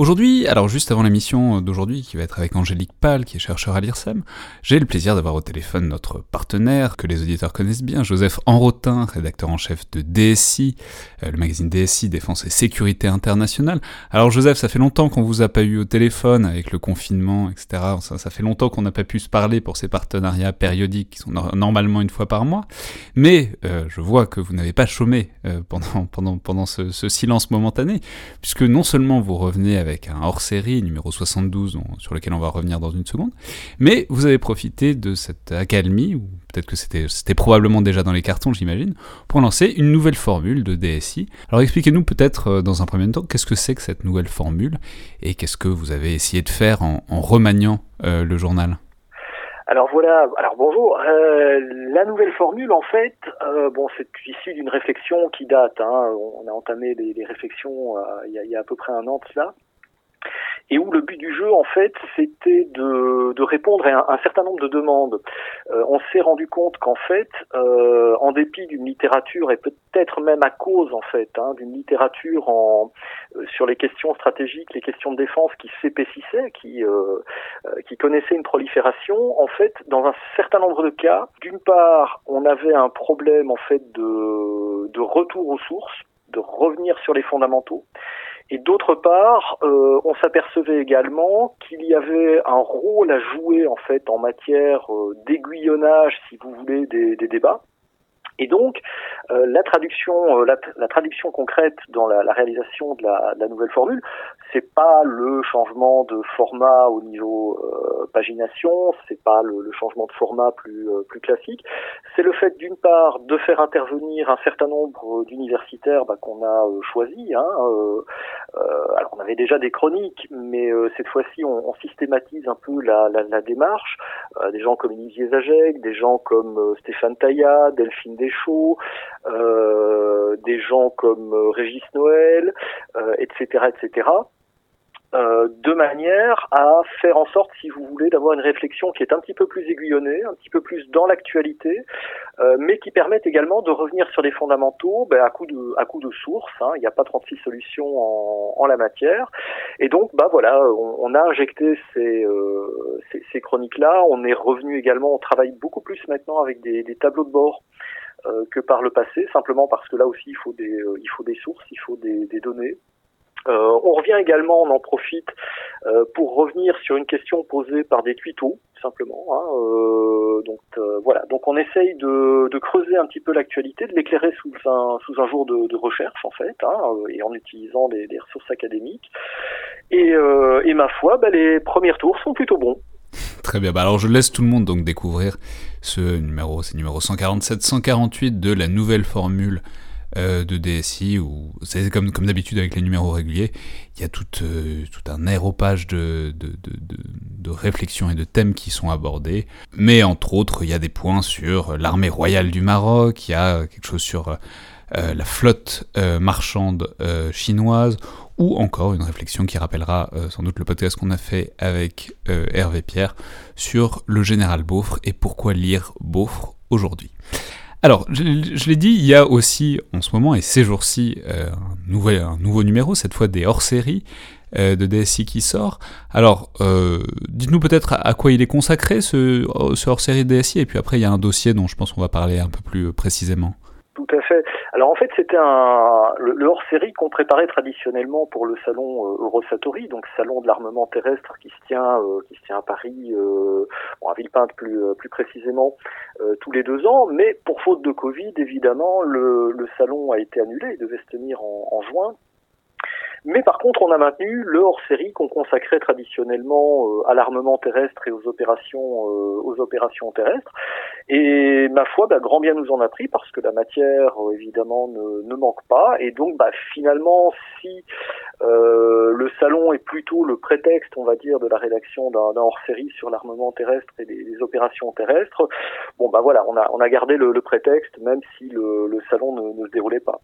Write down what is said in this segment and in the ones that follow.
Aujourd'hui, alors juste avant l'émission d'aujourd'hui, qui va être avec Angélique Pal, qui est chercheur à l'IRSEM, j'ai le plaisir d'avoir au téléphone notre partenaire, que les auditeurs connaissent bien, Joseph Enrotin, rédacteur en chef de DSI, euh, le magazine DSI, Défense et Sécurité Internationale. Alors Joseph, ça fait longtemps qu'on vous a pas eu au téléphone avec le confinement, etc. Ça, fait longtemps qu'on n'a pas pu se parler pour ces partenariats périodiques qui sont normalement une fois par mois. Mais euh, je vois que vous n'avez pas chômé euh, pendant, pendant, pendant ce, ce silence momentané, puisque non seulement vous revenez avec avec un hors-série numéro 72 sur lequel on va revenir dans une seconde. Mais vous avez profité de cette accalmie, ou peut-être que c'était, probablement déjà dans les cartons, j'imagine, pour lancer une nouvelle formule de DSI. Alors expliquez-nous peut-être euh, dans un premier temps qu'est-ce que c'est que cette nouvelle formule et qu'est-ce que vous avez essayé de faire en, remaniant euh, le journal? Alors voilà, alors bonjour. Euh, la nouvelle formule, en fait, bon, c'est issu d'une réflexion qui date. Hein, on a entamé les, réflexions il, y a, il, y a, à peu près un an de cela et où le but du jeu, en fait, c'était de, de, répondre à un, certain nombre de demandes. Euh, on s'est rendu compte qu'en fait, euh, en dépit d'une littérature, et peut-être même à cause, en fait, hein, d'une littérature en, euh, sur les questions stratégiques, les questions de défense qui s'épaississait, qui, euh, euh, qui connaissait une prolifération, en fait, dans un certain nombre de cas, d'une part, on avait un problème, en fait, de, de retour aux sources, de revenir sur les fondamentaux, et d'autre part, euh, on s'apercevait également qu'il y avait un rôle à jouer en fait en matière euh, d'aiguillonnage, si vous voulez, des, des débats. Et donc, euh, la traduction, euh, la, la, traduction concrète dans la, la réalisation de la, de la, nouvelle formule, c'est pas le changement de format au niveau euh, pagination, c'est pas le, le, changement de format plus euh, plus classique. C'est le fait d'une part de faire intervenir un certain nombre d'universitaires bah, qu'on a choisi. Hein, alors on avait déjà des chroniques, mais cette fois-ci on, on, systématise un peu la, démarche. des gens comme Olivier Zagek, des gens comme Stéphane Taillat, Delphine Deschamps, euh, des gens comme euh, Régis Noël, etc., euh, etc. Euh, de manière à faire en sorte, si vous voulez, d'avoir une réflexion qui est un petit peu plus aiguillonnée, un petit peu plus dans l'actualité, euh, mais qui permette également de revenir sur les fondamentaux ben, à coup de à coup de source. Hein, il n'y a pas 36 solutions en, en, la matière, et donc bah voilà, on, on a injecté ces, euh, ces, ces chroniques-là. On est revenu également, on travaille beaucoup plus maintenant avec des, des tableaux de bord que par le passé, simplement parce que là aussi il faut des, euh, sources, il faut des, données. Euh, on revient également, on en profite euh, pour revenir sur une question posée par des tuitos, simplement. Hein, euh, donc voilà, donc on essaye de, creuser un petit peu l'actualité, de l'éclairer sous un jour de, recherche en fait, hein, et en utilisant des, ressources académiques. Et, et ma foi, bah, les premiers tours sont plutôt bons. Très bien. Bah alors je laisse tout le monde donc découvrir ce numéro, c'est numéro 147-148 de la nouvelle formule euh, de DSI où c'est comme, comme d'habitude avec les numéros réguliers, il y a tout, euh, tout un aéropage de, de, de, réflexions et de thèmes qui sont abordés. Mais entre autres, il y a des points sur l'armée royale du Maroc, il y a quelque chose sur euh, la flotte marchande chinoise ou encore une réflexion qui rappellera euh, sans doute le podcast qu'on a fait avec euh, Hervé Pierre sur le général Beaufre et pourquoi lire Beaufre aujourd'hui. Alors, je, l'ai dit, il y a aussi en ce moment et ces jours-ci euh, un, nouveau numéro, cette fois des hors-séries de DSI qui sort. Alors, dites-nous peut-être à, quoi il est consacré ce, ce hors-série de DSI et puis après il y a un dossier dont je pense qu'on va parler un peu plus précisément. Tout à fait. Alors en fait, c'était un le, hors-série qu'on préparait traditionnellement pour le salon euh, donc salon de l'armement terrestre qui se tient euh, qui se tient à Paris, euh, bon, à Villepinte plus euh, plus précisément, euh, tous les deux ans. Mais pour faute de Covid, évidemment, le, le salon a été annulé. Il devait se tenir en, en juin. Mais par contre, on a maintenu le hors-série qu'on consacrait traditionnellement euh, à l'armement terrestre et aux opérations, euh, aux opérations terrestres. Et ma foi, bah, grand bien nous en a pris parce que la matière, euh, évidemment, ne, ne, manque pas. Et donc, bah, finalement, si euh, le salon est plutôt le prétexte, on va dire, de la rédaction d'un hors-série sur l'armement terrestre et les, les, opérations terrestres, bon, bah voilà, on a, on a gardé le, le prétexte, même si le, le salon ne, ne se déroulait pas.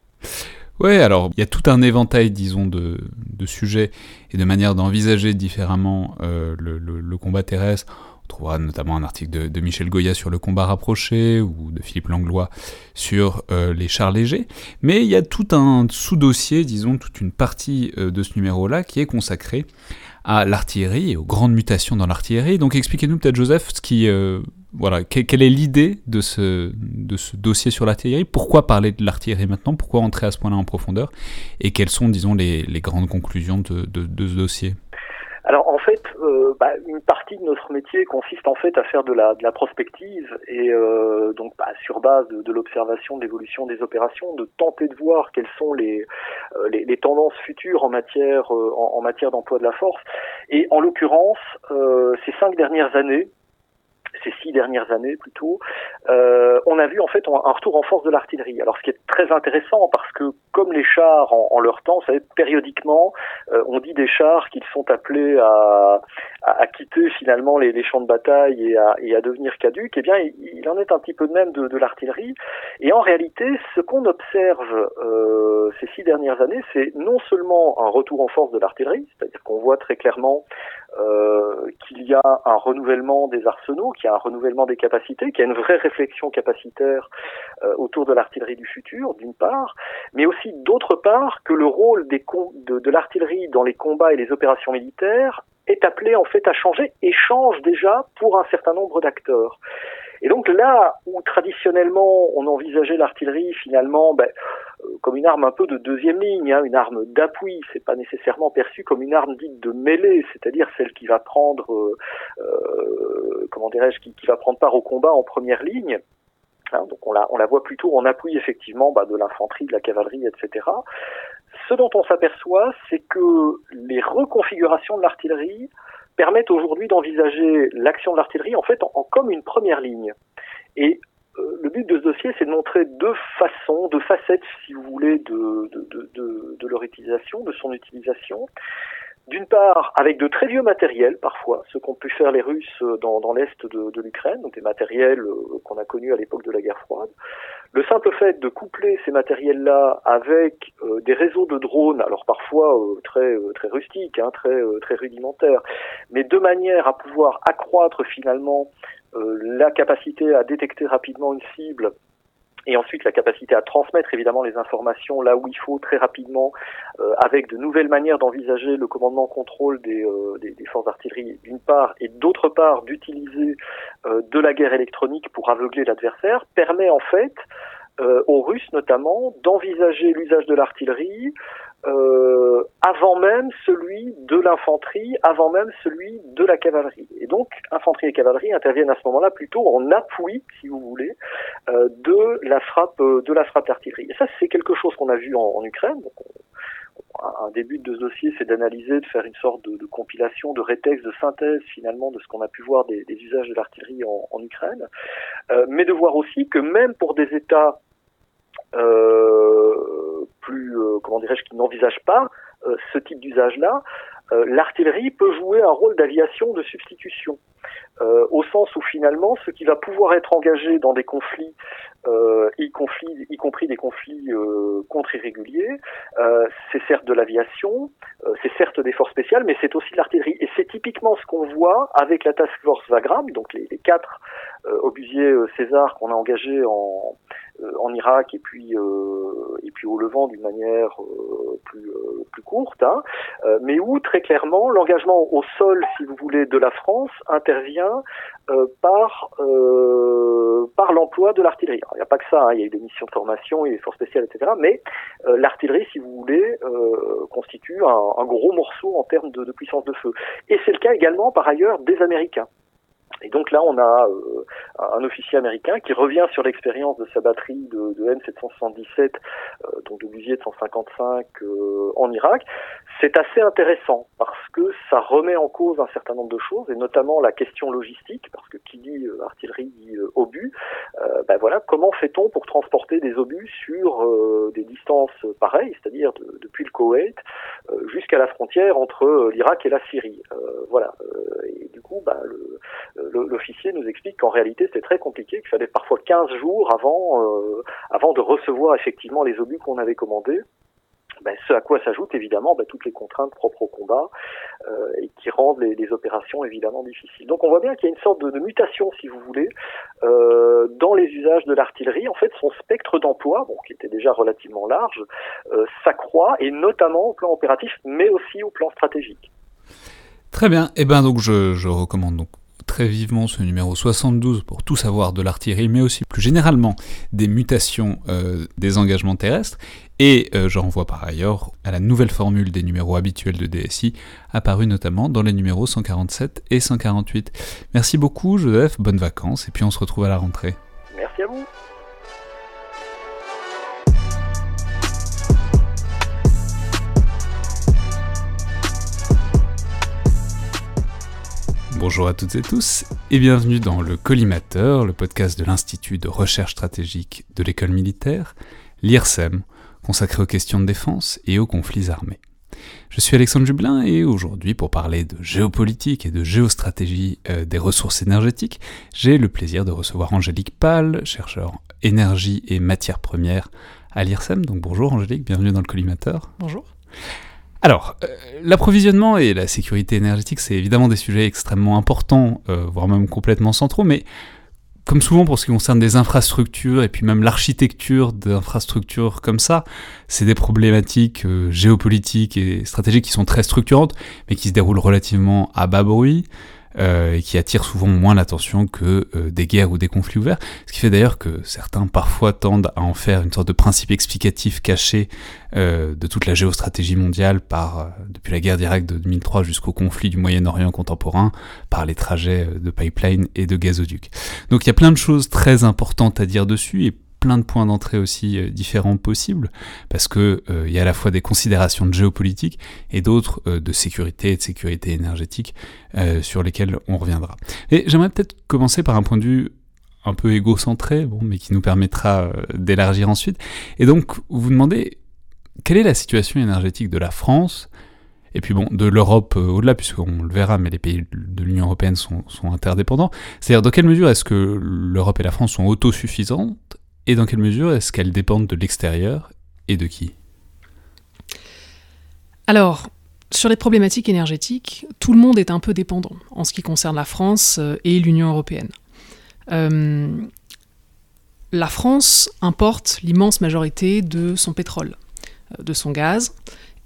Ouais, alors il y a tout un éventail, disons, de, sujets et de manières d'envisager différemment euh, le, combat terrestre On trouvera notamment un article de, Michel Goya sur le combat rapproché ou de Philippe Langlois sur les chars légers. Mais il y a tout un sous-dossier, disons, toute une partie de ce numéro-là qui est consacrée à l'artillerie et aux grandes mutations dans l'artillerie. Donc expliquez-nous peut-être Joseph ce qui, euh, voilà, quelle est l'idée de ce, de ce dossier sur l'artillerie? Pourquoi parler de l'artillerie maintenant? Pourquoi entrer à ce point-là en profondeur? Et quelles sont, disons, les, les grandes conclusions de, de, de ce dossier? Alors en fait, euh, bah, une partie de notre métier consiste en fait à faire de la, de la prospective et euh, donc bah, sur base de, de l'observation de l'évolution des opérations, de tenter de voir quelles sont les, euh, les, les, tendances futures en matière euh, en, matière d'emploi de la force. Et en l'occurrence, euh, ces cinq dernières années, ces six dernières années plutôt, euh, on a vu en fait un retour en force de l'artillerie. Alors ce qui est très intéressant parce que comme les chars en, leur temps, vous savez, périodiquement, euh, on dit des chars qu'ils sont appelés à, à, quitter finalement les, les, champs de bataille et à, et à devenir caducs. Eh bien, il, en est un petit peu de même de, de l'artillerie. Et en réalité, ce qu'on observe euh, ces six dernières années, c'est non seulement un retour en force de l'artillerie, c'est-à-dire qu'on voit très clairement euh, qu'il y a un renouvellement des arsenaux, qu'il y a un renouvellement des capacités, qu'il y a une vraie réflexion capacitaire euh, autour de l'artillerie du futur, d'une part, mais aussi d'autre part que le rôle de, de l'artillerie dans les combats et les opérations militaires est appelé en fait à changer et change déjà pour un certain nombre d'acteurs. Et donc là où traditionnellement on envisageait l'artillerie finalement ben, euh, comme une arme un peu de deuxième ligne, hein, une arme d'appui, c'est pas nécessairement perçu comme une arme dite de mêlée, c'est-à-dire celle qui va prendre, euh, euh comment dirais-je, qui, qui, va prendre part au combat en première ligne. Hein, donc on la, on la voit plutôt en appui effectivement bah, de l'infanterie, de la cavalerie, etc. Ce dont on s'aperçoit, c'est que les reconfigurations de l'artillerie permettent aujourd'hui d'envisager l'action de l'artillerie en fait en, comme une première ligne. Et euh, le but de ce dossier, c'est de montrer deux façons, deux facettes, si vous voulez, de, de, de, de leur utilisation, de son utilisation. D'une part, avec de très vieux matériels, parfois, ce qu'ont pu faire les Russes dans, dans l'est de, l'Ukraine, donc des matériels euh, qu'on a connus à l'époque de la guerre froide. Le simple fait de coupler ces matériels-là avec euh, des réseaux de drones, alors parfois euh, très très rustiques, hein, très très rudimentaires, mais de manière à pouvoir accroître finalement la capacité à détecter rapidement une cible et ensuite la capacité à transmettre évidemment les informations là où il faut très rapidement, euh, avec de nouvelles manières d'envisager le commandement-contrôle des, euh, des, des, forces d'artillerie d'une part, et d'autre part d'utiliser euh, de la guerre électronique pour aveugler l'adversaire, permet en fait aux Russes notamment d'envisager l'usage de l'artillerie euh, avant même celui de l'infanterie, avant même celui de la cavalerie. Et donc, infanterie et cavalerie interviennent à ce moment-là plutôt en appui, si vous voulez, euh, de la frappe euh, de la frappe d'artillerie. Et ça, c'est quelque chose qu'on a vu en, Ukraine. Donc, un début de dossier, c'est d'analyser, de faire une sorte de, compilation, de rétexte, de synthèse finalement de ce qu'on a pu voir des, usages de l'artillerie en, en, Ukraine, euh, mais de voir aussi que même pour des États plus, euh, comment dirais-je, qui n'envisagent pas euh, ce type d'usage-là, l'artillerie peut jouer un rôle d'aviation de substitution. Euh, au sens où finalement ce qui va pouvoir être engagé dans des conflits, euh, y, compris des conflits euh, contre-irréguliers, c'est certes de l'aviation, c'est certes des forces spéciales, mais c'est aussi de l'artillerie. Et c'est typiquement ce qu'on voit avec la Task Force Vagram, donc les quatre obusiers César qu'on a engagés en, en Irak et puis et puis au Levant d'une manière plus plus courte, hein, mais où très clairement l'engagement au sol, si vous voulez, de la France intervient euh, par euh, par l'emploi de l'artillerie. Il n'y a pas que ça, hein, il y a eu des missions de formation, et des forces spéciales, etc. Mais euh, l'artillerie, si vous voulez, euh, constitue un, un, gros morceau en termes de, de puissance de feu. Et c'est le cas également, par ailleurs, des Américains. Et donc là, on a euh, un officier américain qui revient sur l'expérience de sa batterie de, de M777, euh, donc de de 155 euh, en Irak. C'est assez intéressant parce que ça remet en cause un certain nombre de choses, et notamment la question logistique, parce que qui dit euh, artillerie dit euh, obus. ben voilà, comment fait-on pour transporter des obus sur des distances pareilles, c'est-à-dire de, depuis le Koweït jusqu'à la frontière entre l'Irak et la Syrie? voilà. et du coup, ben, le l'officier nous explique qu'en réalité c'était très compliqué, qu'il fallait parfois 15 jours avant, euh, avant de recevoir effectivement les obus qu'on avait commandés. ben, ce à quoi s'ajoutent évidemment ben, toutes les contraintes propres au combat euh, et qui rendent les, opérations évidemment difficiles. Donc on voit bien qu'il y a une sorte de, mutation, si vous voulez, euh, dans les usages de l'artillerie. En fait, son spectre d'emploi, bon, qui était déjà relativement large, s'accroît et notamment au plan opératif, mais aussi au plan stratégique. Très bien. Eh ben donc je recommande donc très vivement ce numéro 72 pour tout savoir de l'artillerie, mais aussi plus généralement des mutations euh, des engagements terrestres. Et euh, je renvoie par ailleurs à la nouvelle formule des numéros habituels de DSI, apparue notamment dans les numéros 147 et 148. Merci beaucoup Joseph, bonnes vacances, et puis on se retrouve à la rentrée. Merci à vous. Bonjour à toutes et tous et bienvenue dans le Collimateur, le podcast de l'Institut de recherche stratégique de l'école militaire, l'IRSEM, consacré aux questions de défense et aux conflits armés. Je suis Alexandre Jublin et aujourd'hui pour parler de géopolitique et de géostratégie euh, des ressources énergétiques, j'ai le plaisir de recevoir Angélique Pal, chercheur énergie et matières premières à l'IRSEM. Donc bonjour Angélique, bienvenue dans le collimateur. Bonjour. Alors, euh, l'approvisionnement et la sécurité énergétique, c'est évidemment des sujets extrêmement importants, euh, voire même complètement centraux, mais comme souvent pour ce qui concerne des infrastructures et puis même l'architecture d'infrastructures comme ça, c'est des problématiques euh, géopolitiques et stratégiques qui sont très structurantes, mais qui se déroulent relativement à bas bruit. Euh, et qui attirent souvent moins l'attention que euh, des guerres ou des conflits ouverts, ce qui fait d'ailleurs que certains parfois tendent à en faire une sorte de principe explicatif caché euh, de toute la géostratégie mondiale par, depuis la guerre d'Irak de 2003 jusqu'au conflit du Moyen-Orient contemporain, par les trajets de pipeline et de gazoducs. Donc il y a plein de choses très importantes à dire dessus, et plein de points d'entrée aussi euh, différents possibles, parce que il euh, y a à la fois des considérations de géopolitique et d'autres euh, de sécurité et de sécurité énergétique sur lesquelles on reviendra. Et j'aimerais peut-être commencer par un point de vue un peu égocentré, bon, mais qui nous permettra d'élargir ensuite. Et donc, vous vous demandez quelle est la situation énergétique de la France et puis bon, de l'Europe au-delà, puisqu'on le verra, mais les pays de l'Union Européenne sont, sont interdépendants. C'est-à-dire, dans quelle mesure est-ce que l'Europe et la France sont autosuffisantes et dans quelle mesure est-ce qu'elles dépendent de l'extérieur et de qui? Alors, sur les problématiques énergétiques, tout le monde est un peu dépendant en ce qui concerne la France euh, et l'Union européenne. Euh, la France importe l'immense majorité de son pétrole, euh, de son gaz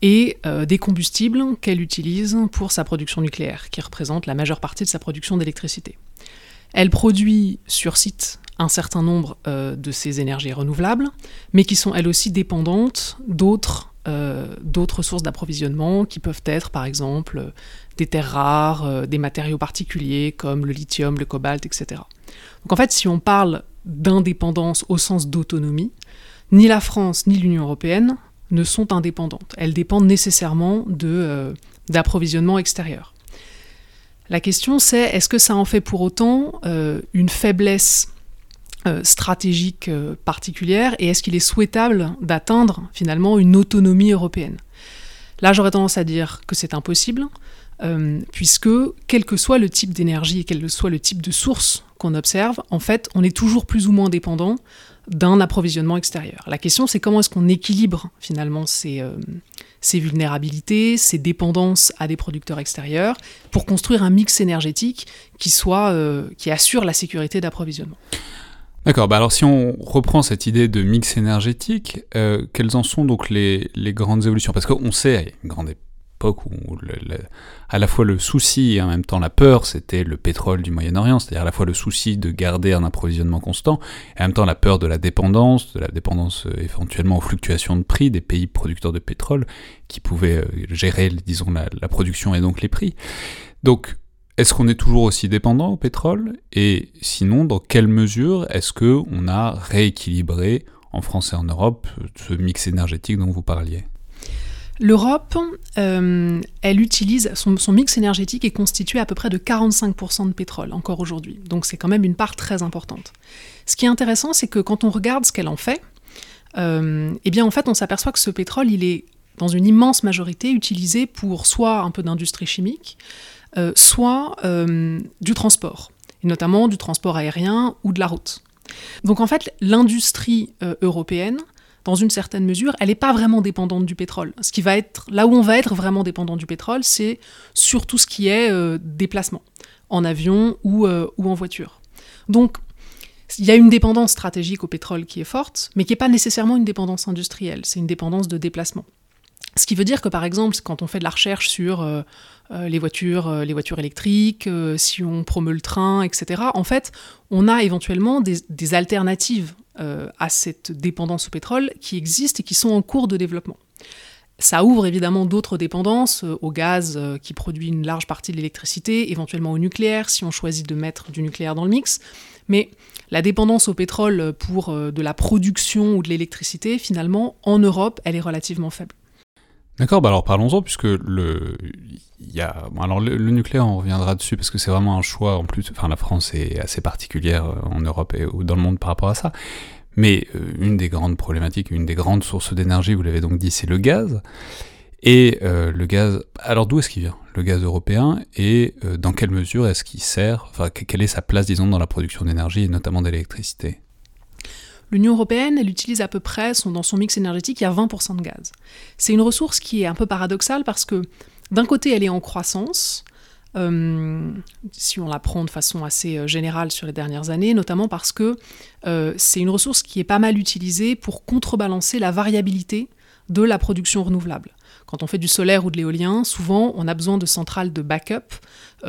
et des combustibles qu'elle utilise pour sa production nucléaire, qui représente la majeure partie de sa production d'électricité. Elle produit sur site un certain nombre euh, de ces énergies renouvelables, mais qui sont elles aussi dépendantes d'autres euh, sources d'approvisionnement qui peuvent être par exemple des terres rares, euh, des matériaux particuliers comme le lithium, le cobalt, etc. Donc en fait, si on parle d'indépendance au sens d'autonomie, ni la France ni l'Union européenne ne sont indépendantes. Elles dépendent nécessairement de d'approvisionnement extérieur. La question c'est est-ce que ça en fait pour autant une faiblesse euh, stratégique euh, particulière et est-ce qu'il est souhaitable d'atteindre finalement une autonomie européenne? Là, j'aurais tendance à dire que c'est impossible, euh, puisque quel que soit le type d'énergie et quel que soit le type de source qu'on observe, en fait, on est toujours plus ou moins dépendant d'un approvisionnement extérieur. La question, c'est comment est-ce qu'on équilibre finalement ces, ces vulnérabilités, ces dépendances à des producteurs extérieurs, pour construire un mix énergétique qui, soit, qui assure la sécurité d'approvisionnement? D'accord, bah alors si on reprend cette idée de mix énergétique, euh, quelles en sont donc les, grandes évolutions? Parce qu'on sait, a une grande époque où à la fois le souci et en même temps la peur, c'était le pétrole du Moyen-Orient, c'est-à-dire à la fois le souci de garder un approvisionnement constant, et en même temps la peur de la dépendance, de la dépendance euh, éventuellement aux fluctuations de prix des pays producteurs de pétrole, qui pouvaient euh, gérer, disons, la, la production et donc les prix. Donc est-ce qu'on est toujours aussi dépendant au pétrole? Et sinon, dans quelle mesure est-ce que on a rééquilibré en France et en Europe ce mix énergétique dont vous parliez? L'Europe, euh, utilise son, mix énergétique est constitué à peu près de 45% de pétrole encore aujourd'hui. Donc c'est quand même une part très importante. Ce qui est intéressant, c'est que quand on regarde ce qu'elle en fait, euh, eh bien en fait on s'aperçoit que ce pétrole, il est dans une immense majorité utilisé pour soit un peu d'industrie chimique, euh, soit euh, du transport, et notamment du transport aérien ou de la route. Donc en fait, l'industrie euh, européenne, dans une certaine mesure, elle n'est pas vraiment dépendante du pétrole. Ce qui va être, là où on va être vraiment dépendant du pétrole, c'est sur tout ce qui est déplacement, en avion ou, ou en voiture. Donc, il y a une dépendance stratégique au pétrole qui est forte, mais qui n'est pas nécessairement une dépendance industrielle, c'est une dépendance de déplacement. Ce qui veut dire que par exemple, quand on fait de la recherche sur euh, euh, les, voitures, euh, les voitures électriques, si on promeut le train, etc., en fait, on a éventuellement des, alternatives à cette dépendance au pétrole qui existent et qui sont en cours de développement. Ça ouvre évidemment d'autres dépendances, au gaz qui produit une large partie de l'électricité, éventuellement au nucléaire si on choisit de mettre du nucléaire dans le mix. Mais la dépendance au pétrole pour de la production ou de l'électricité, finalement, en Europe, elle est relativement faible. D'accord, bah alors parlons-en, puisque le, y a, alors le, nucléaire, on reviendra dessus, parce que c'est vraiment un choix, en plus, enfin la France est assez particulière euh, en Europe et dans le monde par rapport à ça, mais euh, une des grandes problématiques, une des grandes sources d'énergie, vous l'avez donc dit, c'est le gaz, et euh, le gaz, alors d'où est-ce qu'il vient Le gaz européen, et dans quelle mesure est-ce qu'il sert, enfin quelle est sa place, disons, dans la production d'énergie, et notamment d'électricité? L'Union européenne, elle utilise à peu près, son, dans son mix énergétique, il y a 20% de gaz. C'est une ressource qui est un peu paradoxale parce que d'un côté, elle est en croissance, euh, si on la prend de façon assez euh, générale sur les dernières années, notamment parce que euh, c'est une ressource qui est pas mal utilisée pour contrebalancer la variabilité de la production renouvelable. Quand on fait du solaire ou de l'éolien, souvent on a besoin de centrales de backup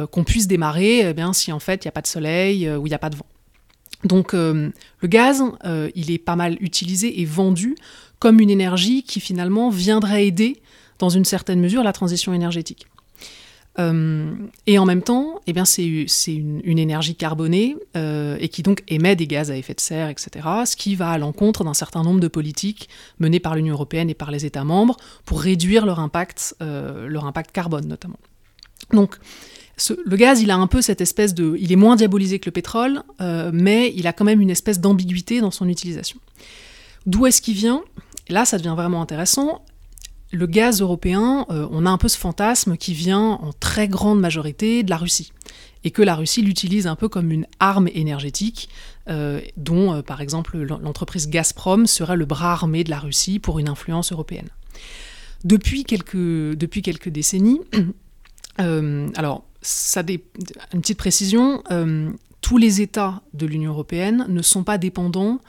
qu'on puisse démarrer eh bien, si en fait il n'y a pas de soleil ou il n'y a pas de vent. Donc euh, le gaz, euh, il est pas mal utilisé et vendu comme une énergie qui finalement viendrait aider dans une certaine mesure la transition énergétique. Euh, et en même temps, eh c'est, une, une, énergie carbonée et qui donc émet des gaz à effet de serre, etc., ce qui va à l'encontre d'un certain nombre de politiques menées par l'Union européenne et par les États membres pour réduire leur impact, leur impact carbone notamment. Donc, le gaz, il a un peu cette espèce de... Il est moins diabolisé que le pétrole, euh, mais il a quand même une espèce d'ambiguïté dans son utilisation. D'où est-ce qu'il vient? Là, ça devient vraiment intéressant. Le gaz européen, euh, on a un peu ce fantasme qui vient en très grande majorité de la Russie. Et que la Russie l'utilise un peu comme une arme énergétique, euh, dont par exemple l'entreprise Gazprom serait le bras armé de la Russie pour une influence européenne. Depuis quelques, depuis quelques décennies, alors une petite précision, euh, tous les États de l'Union européenne ne sont pas dépendants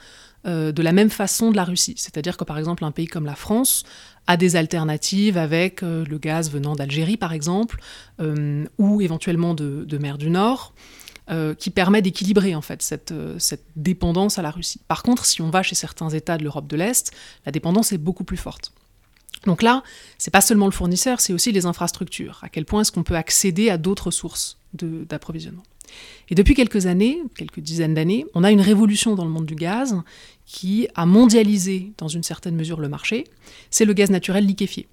euh, de la même façon de la Russie. C'est-à-dire que par exemple un pays comme la France a des alternatives avec euh, le gaz venant d'Algérie par exemple, ou éventuellement de, mer du Nord. qui permet d'équilibrer en fait cette, cette, dépendance à la Russie. Par contre, si on va chez certains États de l'Europe de l'Est, la dépendance est beaucoup plus forte. Donc là, c'est pas seulement le fournisseur, c'est aussi les infrastructures. À quel point est-ce qu'on peut accéder à d'autres sources d'approvisionnement Et depuis quelques années, quelques dizaines d'années, on a une révolution dans le monde du gaz qui a mondialisé dans une certaine mesure le marché. C'est le gaz naturel liquéfié.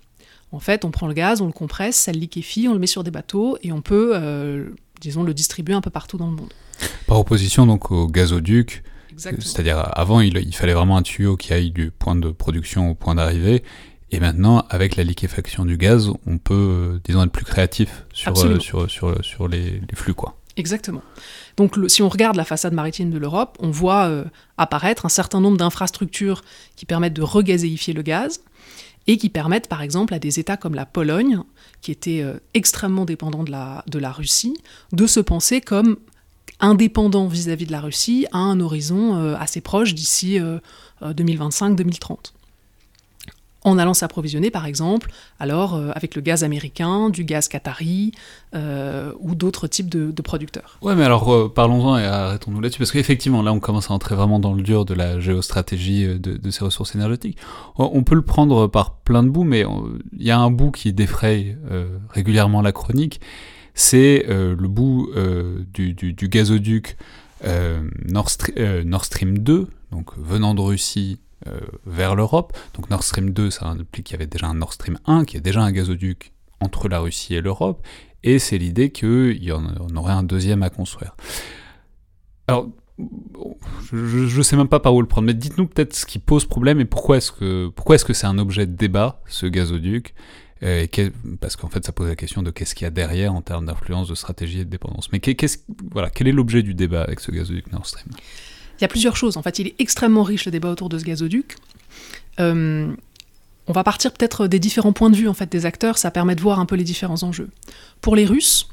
En fait, on prend le gaz, on le compresse, ça le liquéfie, on le met sur des bateaux et on peut, euh, disons, le distribuer un peu partout dans le monde. Par opposition donc au gazoduc, c'est-à-dire avant il, il, fallait vraiment un tuyau qui aille du point de production au point d'arrivée, et maintenant, avec la liquéfaction du gaz, on peut, euh, disons, être plus créatif sur, euh, sur, sur, sur les, flux. Quoi. Exactement. Donc si on regarde la façade maritime de l'Europe, on voit euh, apparaître un certain nombre d'infrastructures qui permettent de regazéifier le gaz et qui permettent par exemple à des États comme la Pologne, qui était extrêmement dépendant de la, de la Russie, de se penser comme indépendant vis-à-vis -vis de la Russie à un horizon assez proche d'ici 2025-2030 en allant s'approvisionner par exemple alors euh, avec le gaz américain, du gaz qatari euh, ou d'autres types de, producteurs. Ouais mais alors euh, parlons-en et arrêtons-nous là-dessus parce qu'effectivement là on commence à entrer vraiment dans le dur de la géostratégie de, ces ressources énergétiques. On peut le prendre par plein de bouts mais il y a un bout qui défraye régulièrement la chronique, c'est le bout du, du, gazoduc Nord, Nord Stream 2, donc venant de Russie vers l'Europe. Donc Nord Stream 2, ça implique qu'il y avait déjà un Nord Stream 1, qui est déjà un gazoduc entre la Russie et l'Europe, et c'est l'idée qu'il y en aurait un deuxième à construire. Alors, je ne sais même pas par où le prendre, mais dites-nous peut-être ce qui pose problème et pourquoi est-ce que pourquoi est-ce que c'est un objet de débat, ce gazoduc? Euh, parce qu'en fait, ça pose la question de qu'est-ce qu'il y a derrière en termes d'influence, de stratégie et de dépendance. Mais quel est l'objet du débat avec ce gazoduc Nord Stream? Il y a plusieurs choses. En fait, il est extrêmement riche le débat autour de ce gazoduc. on va partir peut-être des différents points de vue en fait des acteurs, ça permet de voir un peu les différents enjeux. Pour les Russes,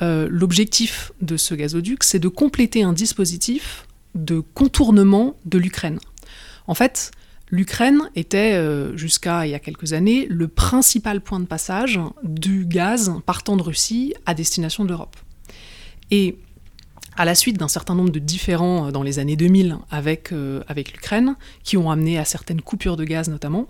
l'objectif de ce gazoduc, c'est de compléter un dispositif de contournement de l'Ukraine. En fait, L'Ukraine était, euh, jusqu'à il y a quelques années, le principal point de passage du gaz partant de Russie à destination de l'Europe. À la suite d'un certain nombre de différends euh, dans les années 2000 avec, euh, avec l'Ukraine, qui ont amené à certaines coupures de gaz notamment,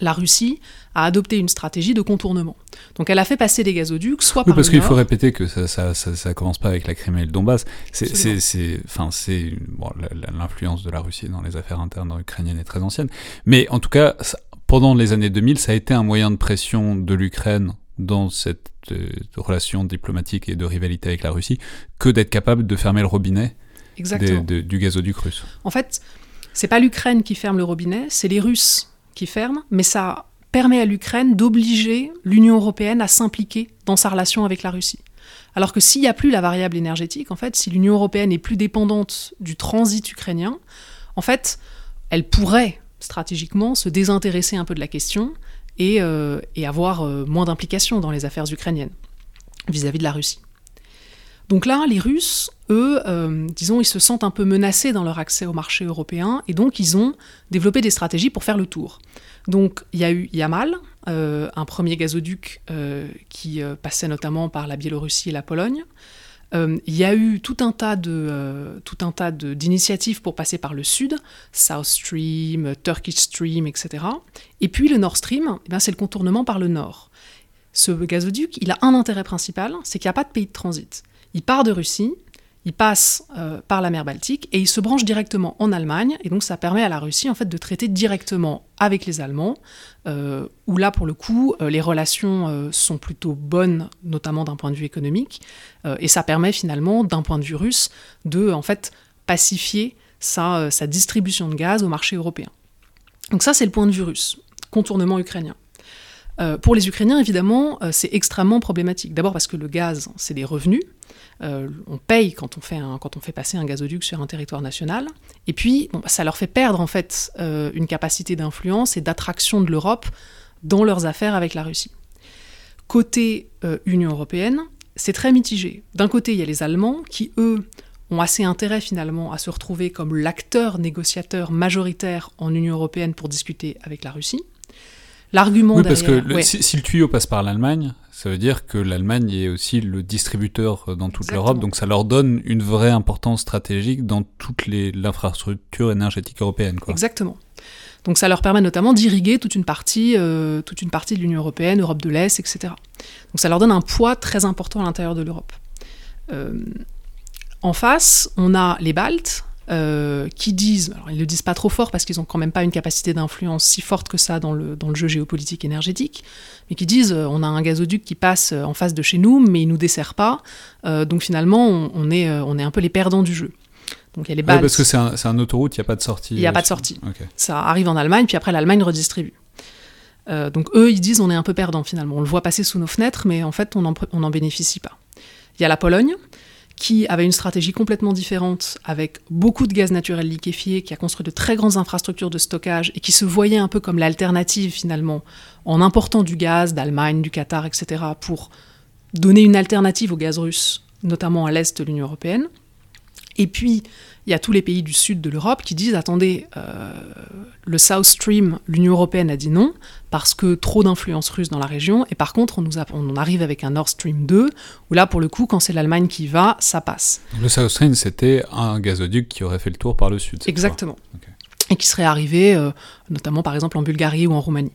la Russie a adopté une stratégie de contournement. Donc elle a fait passer des gazoducs, soit oui, par parce qu'il faut répéter que ça, ça, ça, commence pas avec la Crimée et le Donbass. C'est, enfin, c'est bon, l'influence de la Russie dans les affaires internes ukrainiennes est très ancienne. Mais en tout cas, pendant les années 2000, ça a été un moyen de pression de l'Ukraine dans cette euh, relation diplomatique et de rivalité avec la Russie que d'être capable de fermer le robinet du gazoduc russe. En fait, c'est pas l'Ukraine qui ferme le robinet, c'est les Russes qui ferme, mais ça permet à l'Ukraine d'obliger l'Union européenne à s'impliquer dans sa relation avec la Russie. Alors que s'il n'y a plus la variable énergétique, en fait, si l'Union européenne est plus dépendante du transit ukrainien, en fait, elle pourrait stratégiquement se désintéresser un peu de la question et, euh, avoir euh, moins d'implication dans les affaires ukrainiennes vis-à-vis de la Russie. Donc là, les Russes, eux, euh, disons, ils se sentent un peu menacés dans leur accès au marché européen, et donc ils ont développé des stratégies pour faire le tour. Donc il y a eu Yamal, un premier gazoduc qui passait notamment par la Biélorussie et la Pologne. Il y a eu tout un tas de d'initiatives pour passer par le sud, South Stream, Turkish Stream, etc. Et puis le Nord Stream, eh c'est le contournement par le nord. Ce gazoduc, il a un intérêt principal, c'est qu'il n'y a pas de pays de transit. Il part de Russie, il passe euh, par la mer Baltique et il se branche directement en Allemagne. Et donc ça permet à la Russie en fait de traiter directement avec les Allemands, euh, où là pour le coup euh, les relations sont plutôt bonnes, notamment d'un point de vue économique. et ça permet finalement d'un point de vue russe de en fait pacifier sa, sa distribution de gaz au marché européen. Donc ça c'est le point de vue russe, contournement ukrainien. Pour les Ukrainiens, évidemment, c'est extrêmement problématique. D'abord parce que le gaz, c'est des revenus, euh, on paye quand on, fait passer un gazoduc sur un territoire national. Et puis, ça leur fait perdre en fait euh, une capacité d'influence et d'attraction de l'Europe dans leurs affaires avec la Russie. Côté euh, Union européenne, c'est très mitigé. D'un côté, il y a les Allemands qui, eux, ont assez intérêt finalement à se retrouver comme l'acteur négociateur majoritaire en Union européenne pour discuter avec la Russie. L'argument oui, parce que si, le tuyau passe par l'Allemagne, ça veut dire que l'Allemagne est aussi le distributeur euh, dans toute l'Europe, donc ça leur donne une vraie importance stratégique dans toute l'infrastructure énergétique européenne. Quoi. Exactement. Donc ça leur permet notamment d'irriguer toute une partie, euh, toute une partie de l'Union européenne, Europe de l'Est, etc. Donc ça leur donne un poids très important à l'intérieur de l'Europe. Euh, en face, on a les Baltes, euh, qui disent, alors ils le disent pas trop fort parce qu'ils ont quand même pas une capacité d'influence si forte que ça dans le, dans le jeu géopolitique énergétique, mais qui disent euh, on a un gazoduc qui passe euh, en face de chez nous, mais il nous dessert pas, donc finalement on, est, on est un peu les perdants du jeu. Donc il y a les balles. parce que c'est un, un, autoroute, il n'y a pas de sortie. Il n'y a pas de sortie. Ça arrive en Allemagne, puis après l'Allemagne redistribue. donc eux, ils disent on est un peu perdants finalement. On le voit passer sous nos fenêtres, mais en fait on n'en bénéficie pas. Il y a la Pologne, qui avait une stratégie complètement différente, avec beaucoup de gaz naturel liquéfié, qui a construit de très grandes infrastructures de stockage et qui se voyait un peu comme l'alternative finalement, en important du gaz d'Allemagne, du Qatar, etc., pour donner une alternative au gaz russe, notamment à l'est de l'Union européenne. Et puis, il y a tous les pays du sud de l'Europe qui disent attendez, euh, le South Stream, l'Union européenne a dit non, parce que trop d'influence russe dans la région, et par contre, on, nous on arrive avec un Nord Stream 2, où là, pour le coup, quand c'est l'Allemagne qui va, ça passe. Le South Stream, c'était un gazoduc qui aurait fait le tour par le sud. Exactement. Et qui serait arrivé, euh, notamment par exemple en Bulgarie ou en Roumanie.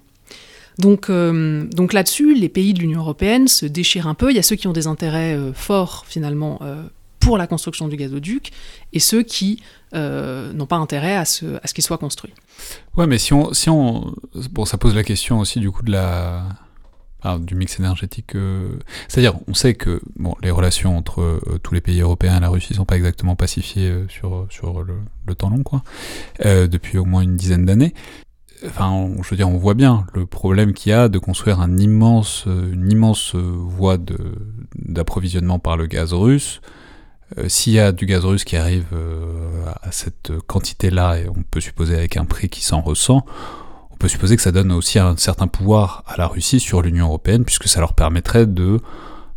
Donc, euh, donc là-dessus, les pays de l'Union européenne se déchirent un peu. Il y a ceux qui ont des intérêts forts, finalement, pour la construction du gazoduc et ceux qui euh, n'ont pas intérêt à ce, qu'il soit construit. Ouais, mais si on, si on, bon, ça pose la question aussi du coup de la, du mix énergétique. Euh, c'est-à-dire, on sait que bon, les relations entre euh, tous les pays européens et la Russie sont pas exactement pacifiées sur, sur le, temps long, quoi, depuis au moins une dizaine d'années. Enfin, je veux dire, on voit bien le problème qu'il y a de construire un immense, une immense voie d'approvisionnement par le gaz russe, s'il y a du gaz russe qui arrive euh, à cette quantité-là, et on peut supposer avec un prix qui s'en ressent, on peut supposer que ça donne aussi un certain pouvoir à la Russie sur l'Union européenne, puisque ça leur permettrait de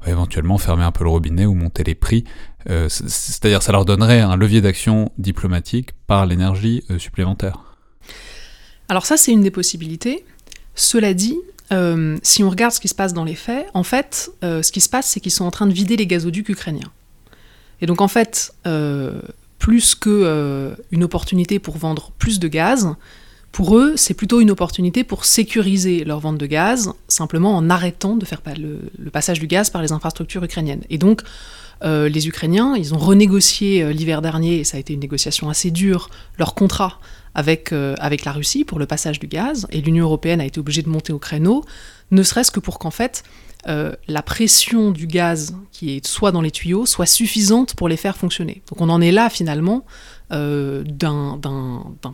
éventuellement fermer un peu le robinet ou monter les prix. Euh, c'est-à-dire ça leur donnerait un levier d'action diplomatique par l'énergie euh, supplémentaire. Alors ça, c'est une des possibilités. Cela dit, euh, si on regarde ce qui se passe dans les faits, en fait, ce qui se passe, c'est qu'ils sont en train de vider les gazoducs ukrainiens. Et donc en fait, plus qu'une opportunité pour vendre plus de gaz, pour eux, c'est plutôt une opportunité pour sécuriser leur vente de gaz, simplement en arrêtant de faire le, passage du gaz par les infrastructures ukrainiennes. Et donc, euh, les Ukrainiens, ils ont renégocié euh, l'hiver dernier, et ça a été une négociation assez dure, leur contrat avec, euh, avec la Russie pour le passage du gaz, et l'Union européenne a été obligée de monter au créneau, ne serait-ce que pour qu'en fait, la pression du gaz qui est soit dans les tuyaux soit suffisante pour les faire fonctionner. Donc on en est là finalement euh, d'un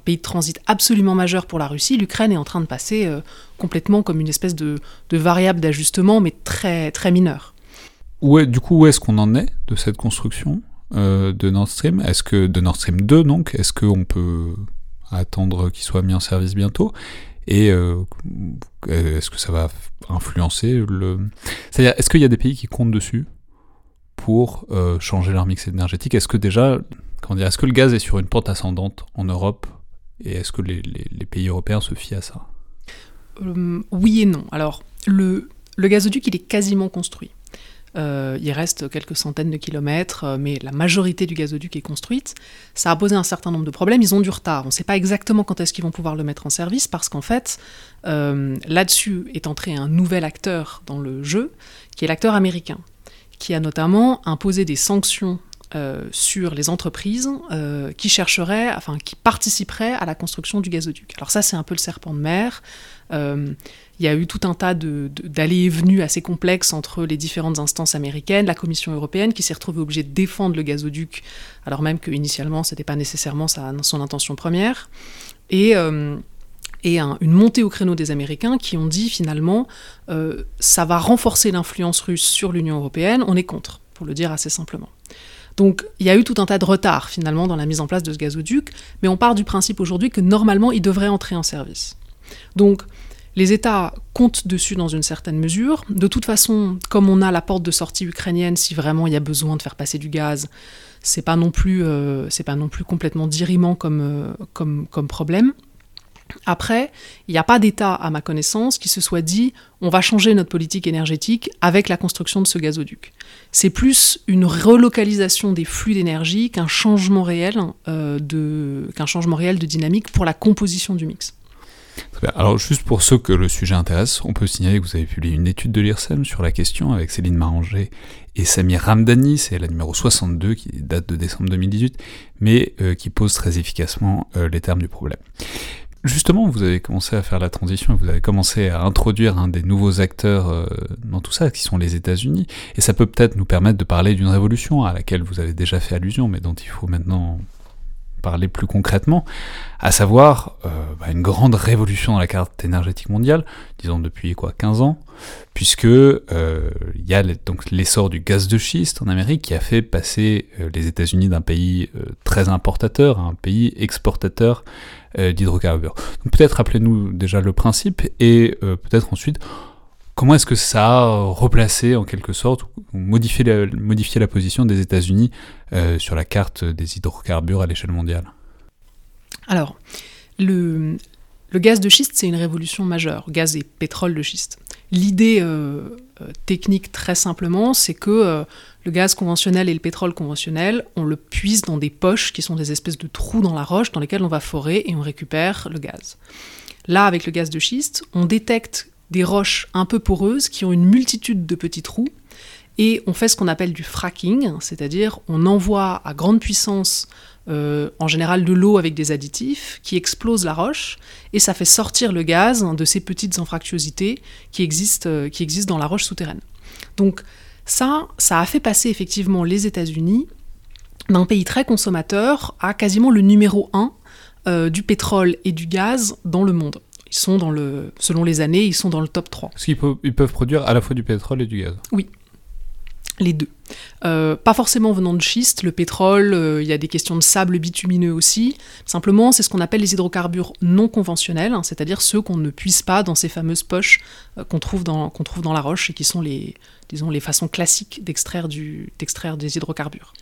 pays de transit absolument majeur pour la Russie, l'Ukraine est en train de passer euh, complètement comme une espèce de, variable d'ajustement, mais très, très mineure. Ouais, du coup, où est-ce qu'on en est de cette construction euh, de Nord Stream? Est-ce que de Nord Stream 2, donc, est-ce qu'on peut attendre qu'il soit mis en service bientôt? Et est-ce que ça va influencer le... C'est-à-dire, est-ce qu'il y a des pays qui comptent dessus pour changer leur mix énergétique? Est-ce que déjà est-ce que le gaz est sur une pente ascendante en Europe et est-ce que les, pays européens se fient à ça? Euh, Oui et non. Alors, le gazoduc, il est quasiment construit. Euh, il reste quelques centaines de kilomètres, euh, mais la majorité du gazoduc est construite. Ça a posé un certain nombre de problèmes. Ils ont du retard. On ne sait pas exactement quand est-ce qu'ils vont pouvoir le mettre en service parce qu'en fait, là-dessus est entré un nouvel acteur dans le jeu, qui est l'acteur américain, qui a notamment imposé des sanctions euh, sur les entreprises euh, qui chercheraient, enfin qui participeraient à la construction du gazoduc. Alors ça, c'est un peu le serpent de mer. Euh, il y a eu tout un tas d'allées et venues assez complexes entre les différentes instances américaines, la Commission européenne qui s'est retrouvée obligée de défendre le gazoduc, alors même qu'initialement, ce n'était pas nécessairement sa, son intention première. Et et une montée au créneau des Américains qui ont dit finalement ça va renforcer l'influence russe sur l'Union européenne, on est contre, pour le dire assez simplement. Donc il y a eu tout un tas de retard finalement dans la mise en place de ce gazoduc, mais on part du principe aujourd'hui que normalement il devrait entrer en service. Donc les États comptent dessus dans une certaine mesure. De toute façon, comme on a la porte de sortie ukrainienne, si vraiment il y a besoin de faire passer du gaz, c'est pas non plus, euh, c'est pas non plus complètement dirimant comme, euh, comme, problème. Après, il n'y a pas d'État, à ma connaissance, qui se soit dit on va changer notre politique énergétique avec la construction de ce gazoduc. C'est plus une relocalisation des flux d'énergie qu'un changement réel euh, de qu'un changement réel de dynamique pour la composition du mix. Alors juste pour ceux que le sujet intéresse, on peut signaler que vous avez publié une étude de l'IRSEM sur la question avec Céline Maranger et Samir Ramdani, c'est la numéro 62 qui date de décembre 2018, mais euh, qui pose très efficacement euh, les termes du problème. Justement, vous avez commencé à faire la transition, vous avez commencé à introduire un des nouveaux acteurs euh, dans tout ça, qui sont les États-Unis, et ça peut peut-être nous permettre de parler d'une révolution à laquelle vous avez déjà fait allusion, mais dont il faut maintenant parler plus concrètement, à savoir euh, bah, une grande révolution dans la carte énergétique mondiale, disons depuis quoi 15 ans, puisque euh, il y a donc l'essor du gaz de schiste en Amérique qui a fait passer euh, les États-Unis d'un pays très importateur à un pays exportateur d'hydrocarbures. Donc peut-être rappelez-nous déjà le principe et peut-être ensuite comment est-ce que ça a replacé en quelque sorte, ou modifié la, position des États-Unis euh, sur la carte des hydrocarbures à l'échelle mondiale? Alors, le, gaz de schiste, c'est une révolution majeure, gaz et pétrole de schiste. L'idée euh, euh, technique, très simplement, c'est que le gaz conventionnel et le pétrole conventionnel, on le puise dans des poches qui sont des espèces de trous dans la roche dans lesquels on va forer et on récupère le gaz. Là, avec le gaz de schiste, on détecte des roches un peu poreuses qui ont une multitude de petits trous. Et on fait ce qu'on appelle du fracking, c'est-à-dire on envoie à grande puissance euh, en général de l'eau avec des additifs qui explosent la roche et ça fait sortir le gaz de ces petites anfractuosités qui existent, euh, qui existent dans la roche souterraine. Donc ça, ça a fait passer effectivement les États-Unis d'un pays très consommateur à quasiment le numéro un euh, du pétrole et du gaz dans le monde. Ils sont dans le, selon les années, ils sont dans le top 3. Parce qu'ils peuvent, ils peuvent produire à la fois du pétrole et du gaz. Oui. les deux. Euh, pas forcément venant de schiste, le pétrole, euh, il y a des questions de sable bitumineux aussi. Simplement, c'est ce qu'on appelle les hydrocarbures non conventionnels, hein, c'est-à-dire ceux qu'on ne puise pas dans ces fameuses poches euh, qu'on trouve, trouve dans la roche et qui sont les, disons, les façons classiques d'extraire des hydrocarbures.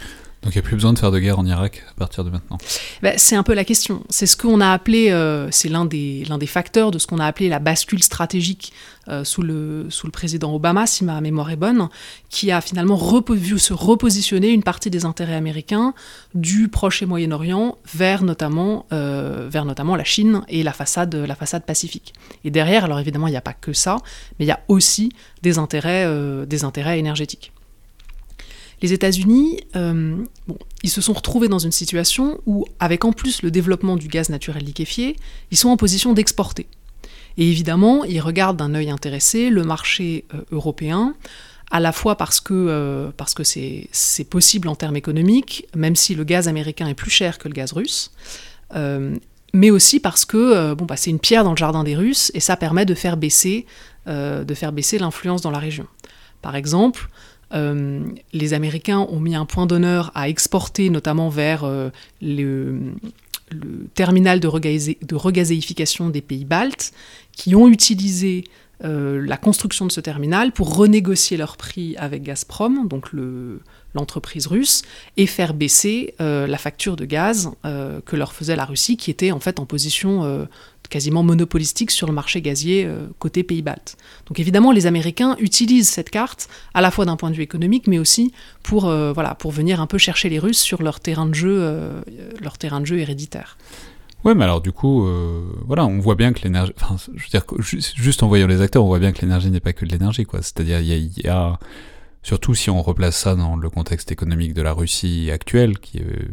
Donc il n'y a plus besoin de faire de guerre en Irak à partir de maintenant ben, C'est un peu la question. C'est ce qu'on a appelé, euh, c'est l'un des, l'un des facteurs de ce qu'on a appelé la bascule stratégique euh, sous, le, sous le président Obama, si ma mémoire est bonne, qui a finalement vu se repositionner une partie des intérêts américains du Proche et Moyen-Orient vers notamment, euh, vers notamment la Chine et la façade, la façade pacifique. Et derrière, alors évidemment, il n'y a pas que ça, mais il y a aussi des intérêts, des intérêts énergétiques. Les États-Unis, euh, ils se sont retrouvés dans une situation où, avec en plus le développement du gaz naturel liquéfié, ils sont en position d'exporter. Et évidemment, ils regardent d'un œil intéressé le marché euh, européen, à la fois parce que euh, c'est possible en termes économiques, même si le gaz américain est plus cher que le gaz russe, mais aussi parce que bon, bah, c'est une pierre dans le jardin des Russes et ça permet de faire baisser de faire baisser l'influence dans la région. Par exemple, euh, les Américains ont mis un point d'honneur à exporter notamment vers euh, le, terminal de, regazéification des pays baltes, qui ont utilisé euh, la construction de ce terminal pour renégocier leur prix avec Gazprom, donc l'entreprise russe, et faire baisser la facture de gaz que leur faisait la Russie, qui était en fait en position quasiment monopolistique sur le marché gazier euh, côté Pays-Baltes. Donc évidemment, les Américains utilisent cette carte à la fois d'un point de vue économique, mais aussi pour, euh, venir un peu chercher les Russes sur leur terrain de jeu, euh, leur terrain de jeu héréditaire. Ouais, mais alors du coup, voilà, on voit bien que l'énergie, enfin, je veux dire, juste en voyant les acteurs, on voit bien que l'énergie n'est pas que de l'énergie, quoi. C'est-à-dire, il y a Surtout si on replace ça dans le contexte économique de la Russie actuelle, qui est,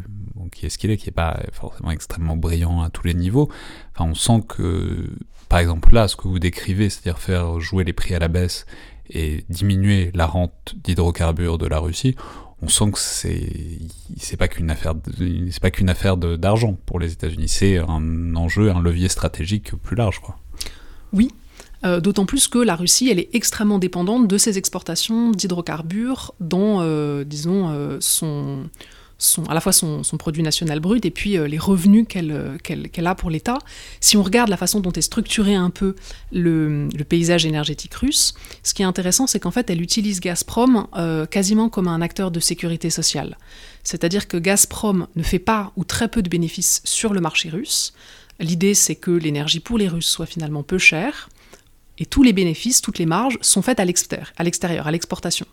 qui est ce qu'il est, qui n'est pas forcément extrêmement brillant à tous les niveaux. Enfin, on sent que, par exemple là, ce que vous décrivez, c'est-à-dire faire jouer les prix à la baisse et diminuer la rente d'hydrocarbures de la Russie, on sent que c'est c'est pas qu'une affaire c'est pas qu'une affaire d'argent pour les États-Unis, c'est un enjeu, un levier stratégique plus large, quoi. Oui, euh, d'autant plus que la Russie, elle est extrêmement dépendante de ses exportations d'hydrocarbures, dont, euh, disons, euh, son, à la fois son, produit national brut et puis les revenus qu'elle a pour l'État. Si on regarde la façon dont est structuré un peu le, paysage énergétique russe, ce qui est intéressant, c'est qu'en fait, elle utilise Gazprom quasiment comme un acteur de sécurité sociale. C'est-à-dire que Gazprom ne fait pas ou très peu de bénéfices sur le marché russe. L'idée, c'est que l'énergie pour les Russes soit finalement peu chère, et tous les bénéfices, toutes les marges sont faites à l'extérieur, à l'exportation.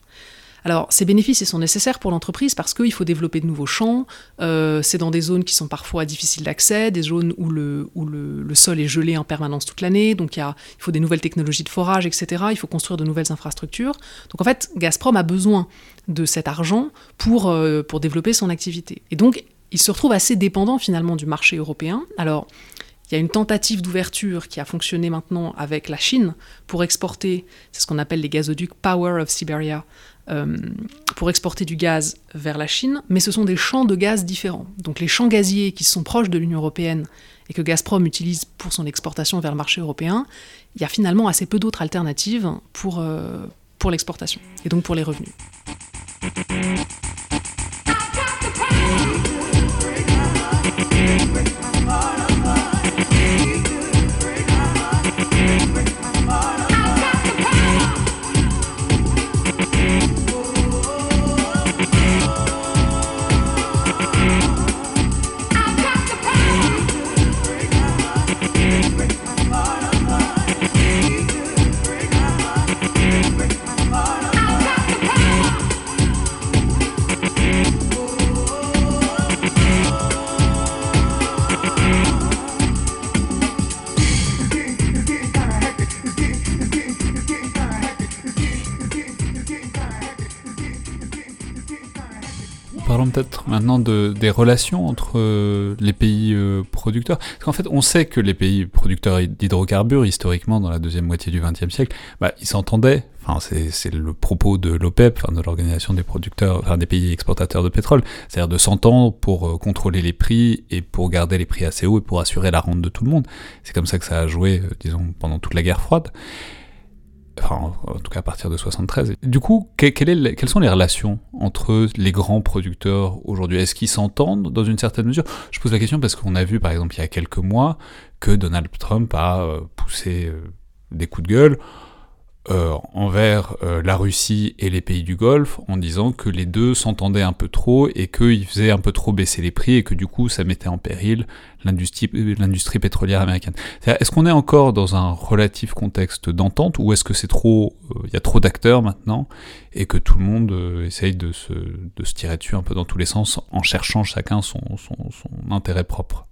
Alors, ces bénéfices, sont nécessaires pour l'entreprise parce qu'il faut développer de nouveaux champs. Euh, c'est dans des zones qui sont parfois difficiles d'accès, des zones où, le, sol est gelé en permanence toute l'année. Donc, il faut des nouvelles technologies de forage, etc. Il faut construire de nouvelles infrastructures. Donc, en fait, Gazprom a besoin de cet argent pour, euh, pour développer son activité. Et donc, il se retrouve assez dépendant finalement du marché européen. Alors, il y a une tentative d'ouverture qui a fonctionné maintenant avec la Chine pour exporter, c'est ce qu'on appelle les gazoducs Power of Siberia, euh, pour exporter du gaz vers la Chine, mais ce sont des champs de gaz différents. Donc les champs gaziers qui sont proches de l'Union européenne et que Gazprom utilise pour son exportation vers le marché européen, il y a finalement assez peu d'autres alternatives pour, euh, pour l'exportation et donc pour les revenus. Peut-être maintenant de, des relations entre euh, les pays euh, producteurs. Parce qu'en fait, on sait que les pays producteurs d'hydrocarbures, historiquement, dans la deuxième moitié du XXe siècle, bah, ils s'entendaient. Enfin, c'est le propos de l'OPEP, enfin, de l'organisation des producteurs, enfin, des pays exportateurs de pétrole, c'est-à-dire de s'entendre pour euh, contrôler les prix et pour garder les prix assez hauts et pour assurer la rente de tout le monde. C'est comme ça que ça a joué, disons, pendant toute la guerre froide. Enfin en tout cas à partir de 73. Du coup, quelles sont les relations entre les grands producteurs aujourd'hui? Est-ce qu'ils s'entendent dans une certaine mesure? Je pose la question parce qu'on a vu par exemple il y a quelques mois que Donald Trump a euh, poussé euh, des coups de gueule euh, envers euh, la Russie et les pays du Golfe en disant que les deux s'entendaient un peu trop et qu'ils faisaient un peu trop baisser les prix et que du coup ça mettait en péril l'industrie pétrolière américaine. Est-ce qu'on est encore dans un relatif contexte d'entente ou est-ce que c'est trop, euh, il y a trop d'acteurs maintenant et que tout le monde essaye de se, de se tirer dessus un peu dans tous les sens en cherchant chacun son, son intérêt propre?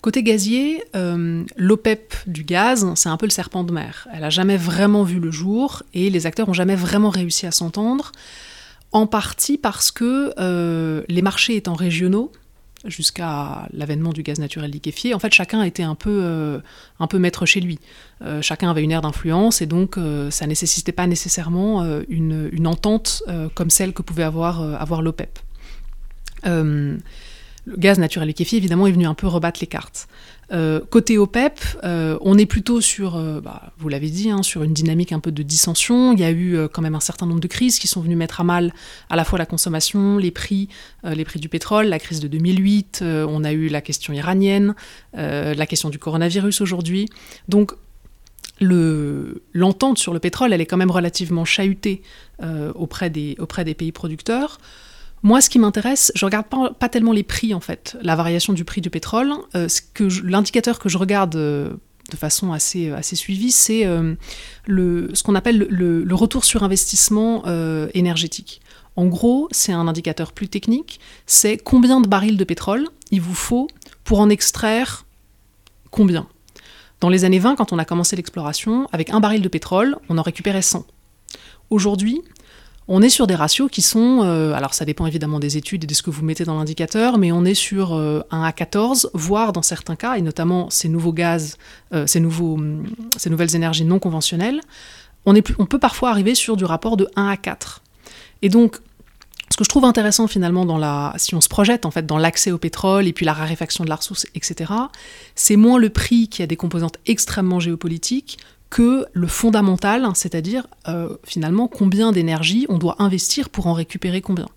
Côté gazier, euh, l'OPEP du gaz, c'est un peu le serpent de mer. Elle n'a jamais vraiment vu le jour et les acteurs n'ont jamais vraiment réussi à s'entendre, en partie parce que euh, les marchés étant régionaux, jusqu'à l'avènement du gaz naturel liquéfié, en fait chacun était un peu, euh, un peu maître chez lui. chacun avait une aire d'influence et donc ça nécessitait pas nécessairement une, entente comme celle que pouvait avoir, avoir l'OPEP. Le gaz naturel liquéfié, évidemment, est venu un peu rebattre les cartes. Euh, côté OPEP, euh, on est plutôt sur, euh, bah, vous l'avez dit, hein, sur une dynamique un peu de dissension. Il y a eu quand même un certain nombre de crises qui sont venues mettre à mal à la fois la consommation, les prix, les prix du pétrole, la crise de 2008, on a eu la question iranienne, la question du coronavirus aujourd'hui. Donc l'entente sur le pétrole, elle est quand même relativement chahutée auprès, des, auprès des pays producteurs. Moi, ce qui m'intéresse, je regarde pas, tellement les prix en fait, la variation du prix du pétrole. Euh, l'indicateur que je regarde euh, de façon assez, euh, assez suivie, c'est ce qu'on appelle le, le, retour sur investissement énergétique. En gros, c'est un indicateur plus technique. C'est combien de barils de pétrole il vous faut pour en extraire combien. Dans les années 20, quand on a commencé l'exploration, avec un baril de pétrole, on en récupérait 100. Aujourd'hui, on est sur des ratios qui sont, euh, alors ça dépend évidemment des études et de ce que vous mettez dans l'indicateur, mais on est sur 1 euh, à 14, voire dans certains cas, et notamment ces nouveaux gaz, euh, hum, ces nouvelles énergies non conventionnelles, on peut parfois arriver sur du rapport de 1 à 4. Et donc, ce que je trouve intéressant finalement dans la, si on se projette en fait dans l'accès au pétrole et puis la raréfaction de la ressource, etc., c'est moins le prix qui a des composantes extrêmement géopolitiques que le fondamental, c'est-à-dire euh, finalement combien d'énergie on doit investir pour en récupérer combien.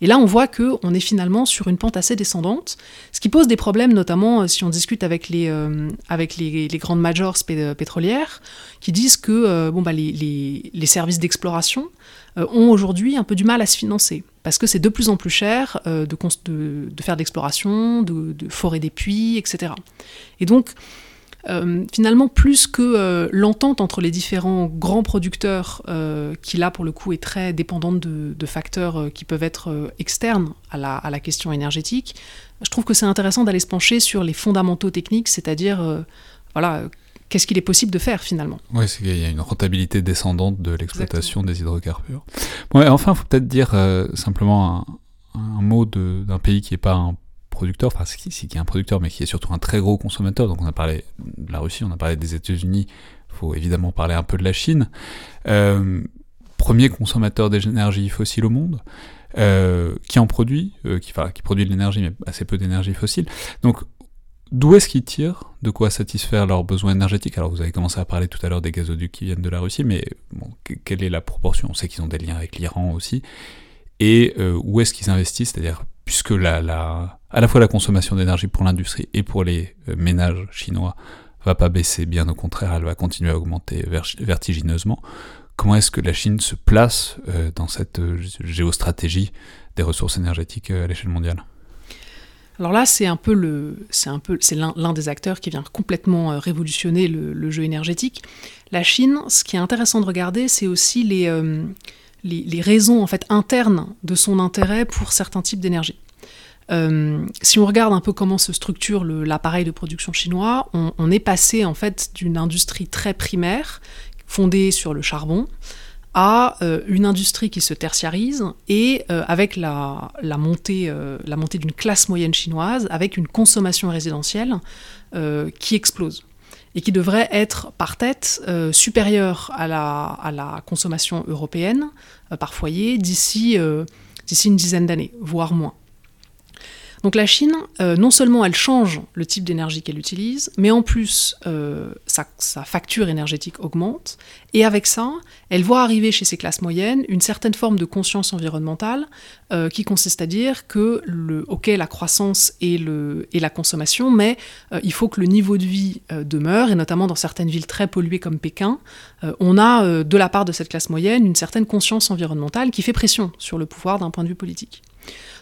Et là, on voit que on est finalement sur une pente assez descendante, ce qui pose des problèmes, notamment euh, si on discute avec les, euh, grandes majors pétrolières, qui disent que bon, bah, les, services d'exploration ont aujourd'hui un peu du mal à se financer, parce que c'est de plus en plus cher de, faire de l'exploration, de, de forer des puits, etc. Et donc, euh, finalement, plus que euh, l'entente entre les différents grands producteurs, euh, qui là, pour le coup, est très dépendante de, facteurs qui peuvent être externes à la, question énergétique, je trouve que c'est intéressant d'aller se pencher sur les fondamentaux techniques, c'est-à-dire, voilà, qu'est-ce qu'il est possible de faire finalement. Oui, c'est qu'il y a une rentabilité descendante de l'exploitation des hydrocarbures. Bon, enfin, il faut peut-être dire simplement un, un mot d'un pays qui n'est pas un producteur, enfin qui, qui est un producteur, mais qui est surtout un très gros consommateur. Donc on a parlé de la Russie, on a parlé des États-Unis, il faut évidemment parler un peu de la Chine. Euh, premier consommateur d'énergie fossile au monde. Euh, qui en produit, euh, qui, enfin, qui produit de l'énergie, mais assez peu d'énergie fossile. Donc, d'où est-ce qu'ils tirent? De quoi satisfaire leurs besoins énergétiques? Alors, vous avez commencé à parler tout à l'heure des gazoducs qui viennent de la Russie, mais quelle est la proportion? On sait qu'ils ont des liens avec l'Iran aussi. Et où est-ce qu'ils investissent? C'est-à-dire, puisque la, à la fois la consommation d'énergie pour l'industrie et pour les euh, ménages chinois va pas baisser, bien au contraire, elle va continuer à augmenter vertigineusement. Comment est-ce que la Chine se place euh, dans cette euh, géostratégie des ressources énergétiques à l'échelle mondiale? Alors là, c'est un peu l'un, des acteurs qui vient complètement révolutionner le, jeu énergétique. La Chine, ce qui est intéressant de regarder, c'est aussi les, les, raisons en fait internes de son intérêt pour certains types d'énergie. Euh, si on regarde un peu comment se structure l'appareil de production chinois, on, est passé en fait d'une industrie très primaire, fondée sur le charbon, à euh, une industrie qui se tertiarise et euh, avec la, montée, la montée d'une classe moyenne chinoise, avec une consommation résidentielle qui explose et qui devrait être par tête supérieure à la, à la, consommation européenne par foyer d'ici une dizaine d'années, voire moins. Donc la Chine, euh, non seulement elle change le type d'énergie qu'elle utilise, mais en plus euh, sa, facture énergétique augmente, et avec ça, elle voit arriver chez ces classes moyennes une certaine forme de conscience environnementale euh, qui consiste à dire que, le, ok, la croissance et, et la consommation, mais il faut que le niveau de vie demeure, et notamment dans certaines villes très polluées comme Pékin, on a de la part de cette classe moyenne une certaine conscience environnementale qui fait pression sur le pouvoir d'un point de vue politique.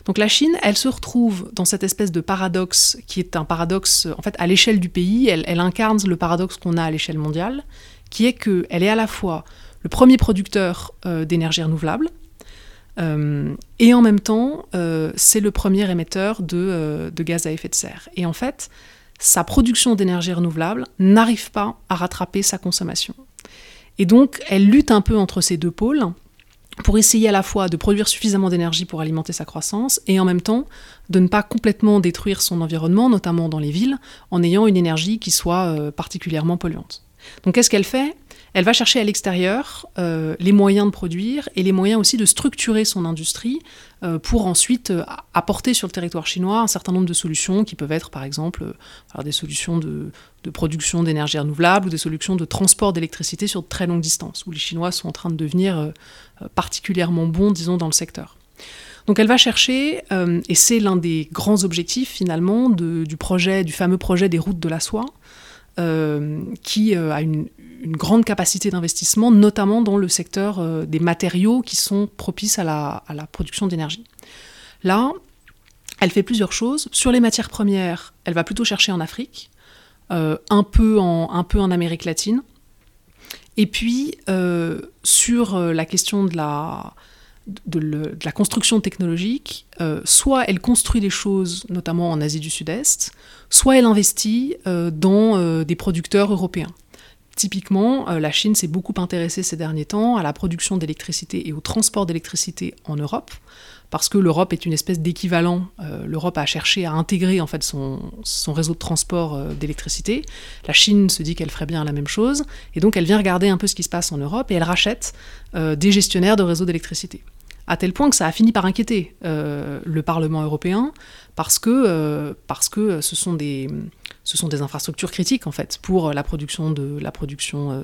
Donc la Chine, elle se retrouve dans cette espèce de paradoxe qui est un paradoxe, en fait, à l'échelle du pays, elle, incarne le paradoxe qu'on a à l'échelle mondiale, qui est qu'elle est à la fois le premier producteur euh, d'énergie renouvelable, euh, et en même temps, euh, c'est le premier émetteur de, de, gaz à effet de serre. Et en fait, sa production d'énergie renouvelable n'arrive pas à rattraper sa consommation. Et donc, elle lutte un peu entre ces deux pôles, pour essayer à la fois de produire suffisamment d'énergie pour alimenter sa croissance et en même temps de ne pas complètement détruire son environnement, notamment dans les villes, en ayant une énergie qui soit euh, particulièrement polluante. Donc qu'est-ce qu'elle fait? Elle va chercher à l'extérieur euh, les moyens de produire et les moyens aussi de structurer son industrie euh, pour ensuite euh, apporter sur le territoire chinois un certain nombre de solutions qui peuvent être par exemple des solutions de, production d'énergie renouvelable ou des solutions de transport d'électricité sur de très longues distances, où les Chinois sont en train de devenir particulièrement bons, disons, dans le secteur. Donc elle va chercher, et c'est l'un des grands objectifs finalement du projet, du fameux projet des routes de la soie, qui a une, grande capacité d'investissement, notamment dans le secteur euh, des matériaux qui sont propices à la, production d'énergie. Là, elle fait plusieurs choses. Sur les matières premières, elle va plutôt chercher en Afrique, euh, un, peu en, Amérique latine. Et puis, euh, sur la question de la, de, la construction technologique, soit elle construit des choses, notamment en Asie du Sud-Est, soit elle investit dans des producteurs européens. Typiquement, euh, la Chine s'est beaucoup intéressée ces derniers temps à la production d'électricité et au transport d'électricité en Europe, parce que l'Europe est une espèce d'équivalent. Euh, L'Europe a cherché à intégrer en fait son, réseau de transport euh, d'électricité. La Chine se dit qu'elle ferait bien la même chose, et donc elle vient regarder un peu ce qui se passe en Europe et elle rachète des gestionnaires de réseaux d'électricité à tel point que ça a fini par inquiéter le Parlement européen, parce que, parce que ce sont des, ce sont des infrastructures critiques en fait pour la production de la production euh,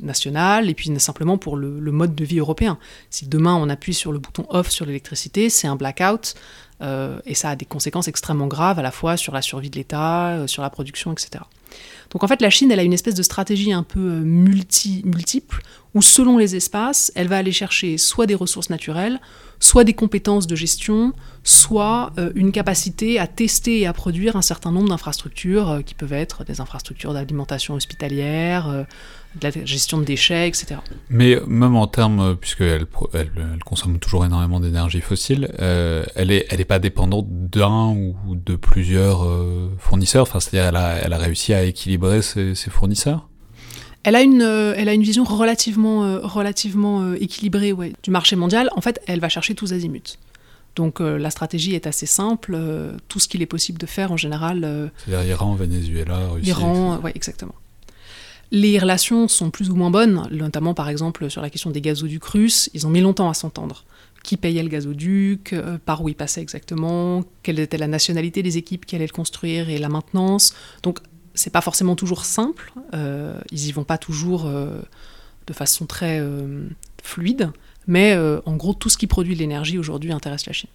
nationale et puis simplement pour le, mode de vie européen. Si demain on appuie sur le bouton off sur l'électricité, c'est un blackout euh, et ça a des conséquences extrêmement graves à la fois sur la survie de l'État, euh, sur la production, etc. Donc en fait la Chine elle a une espèce de stratégie un peu multi, multiple où selon les espaces elle va aller chercher soit des ressources naturelles, soit des compétences de gestion, soit euh, une capacité à tester et à produire un certain nombre d'infrastructures euh, qui peuvent être des infrastructures d'alimentation hospitalière, euh, de la gestion de déchets, etc. Mais même en termes, puisqu'elle elle, elle consomme toujours énormément d'énergie fossile, elle n'est est pas dépendante d'un ou de plusieurs fournisseurs, c'est-à-dire elle a, réussi à équilibrer ses fournisseurs elle a une, elle a une vision relativement, relativement équilibrée ouais, du marché mondial. En fait, elle va chercher tous azimuts. Donc euh, la stratégie est assez simple. Euh, tout ce qu'il est possible de faire en général. Euh, C'est-à-dire Iran, Venezuela, Russie. Iran, oui, exactement. Les relations sont plus ou moins bonnes, notamment par exemple sur la question des gazoducs russes. Ils ont mis longtemps à s'entendre. Qui payait le gazoduc, par où il passait exactement, quelle était la nationalité des équipes qui allaient le construire et la maintenance. Donc c'est pas forcément toujours simple. ils y vont pas toujours de façon très fluide. Mais euh, en gros, tout ce qui produit de l'énergie aujourd'hui intéresse la Chine.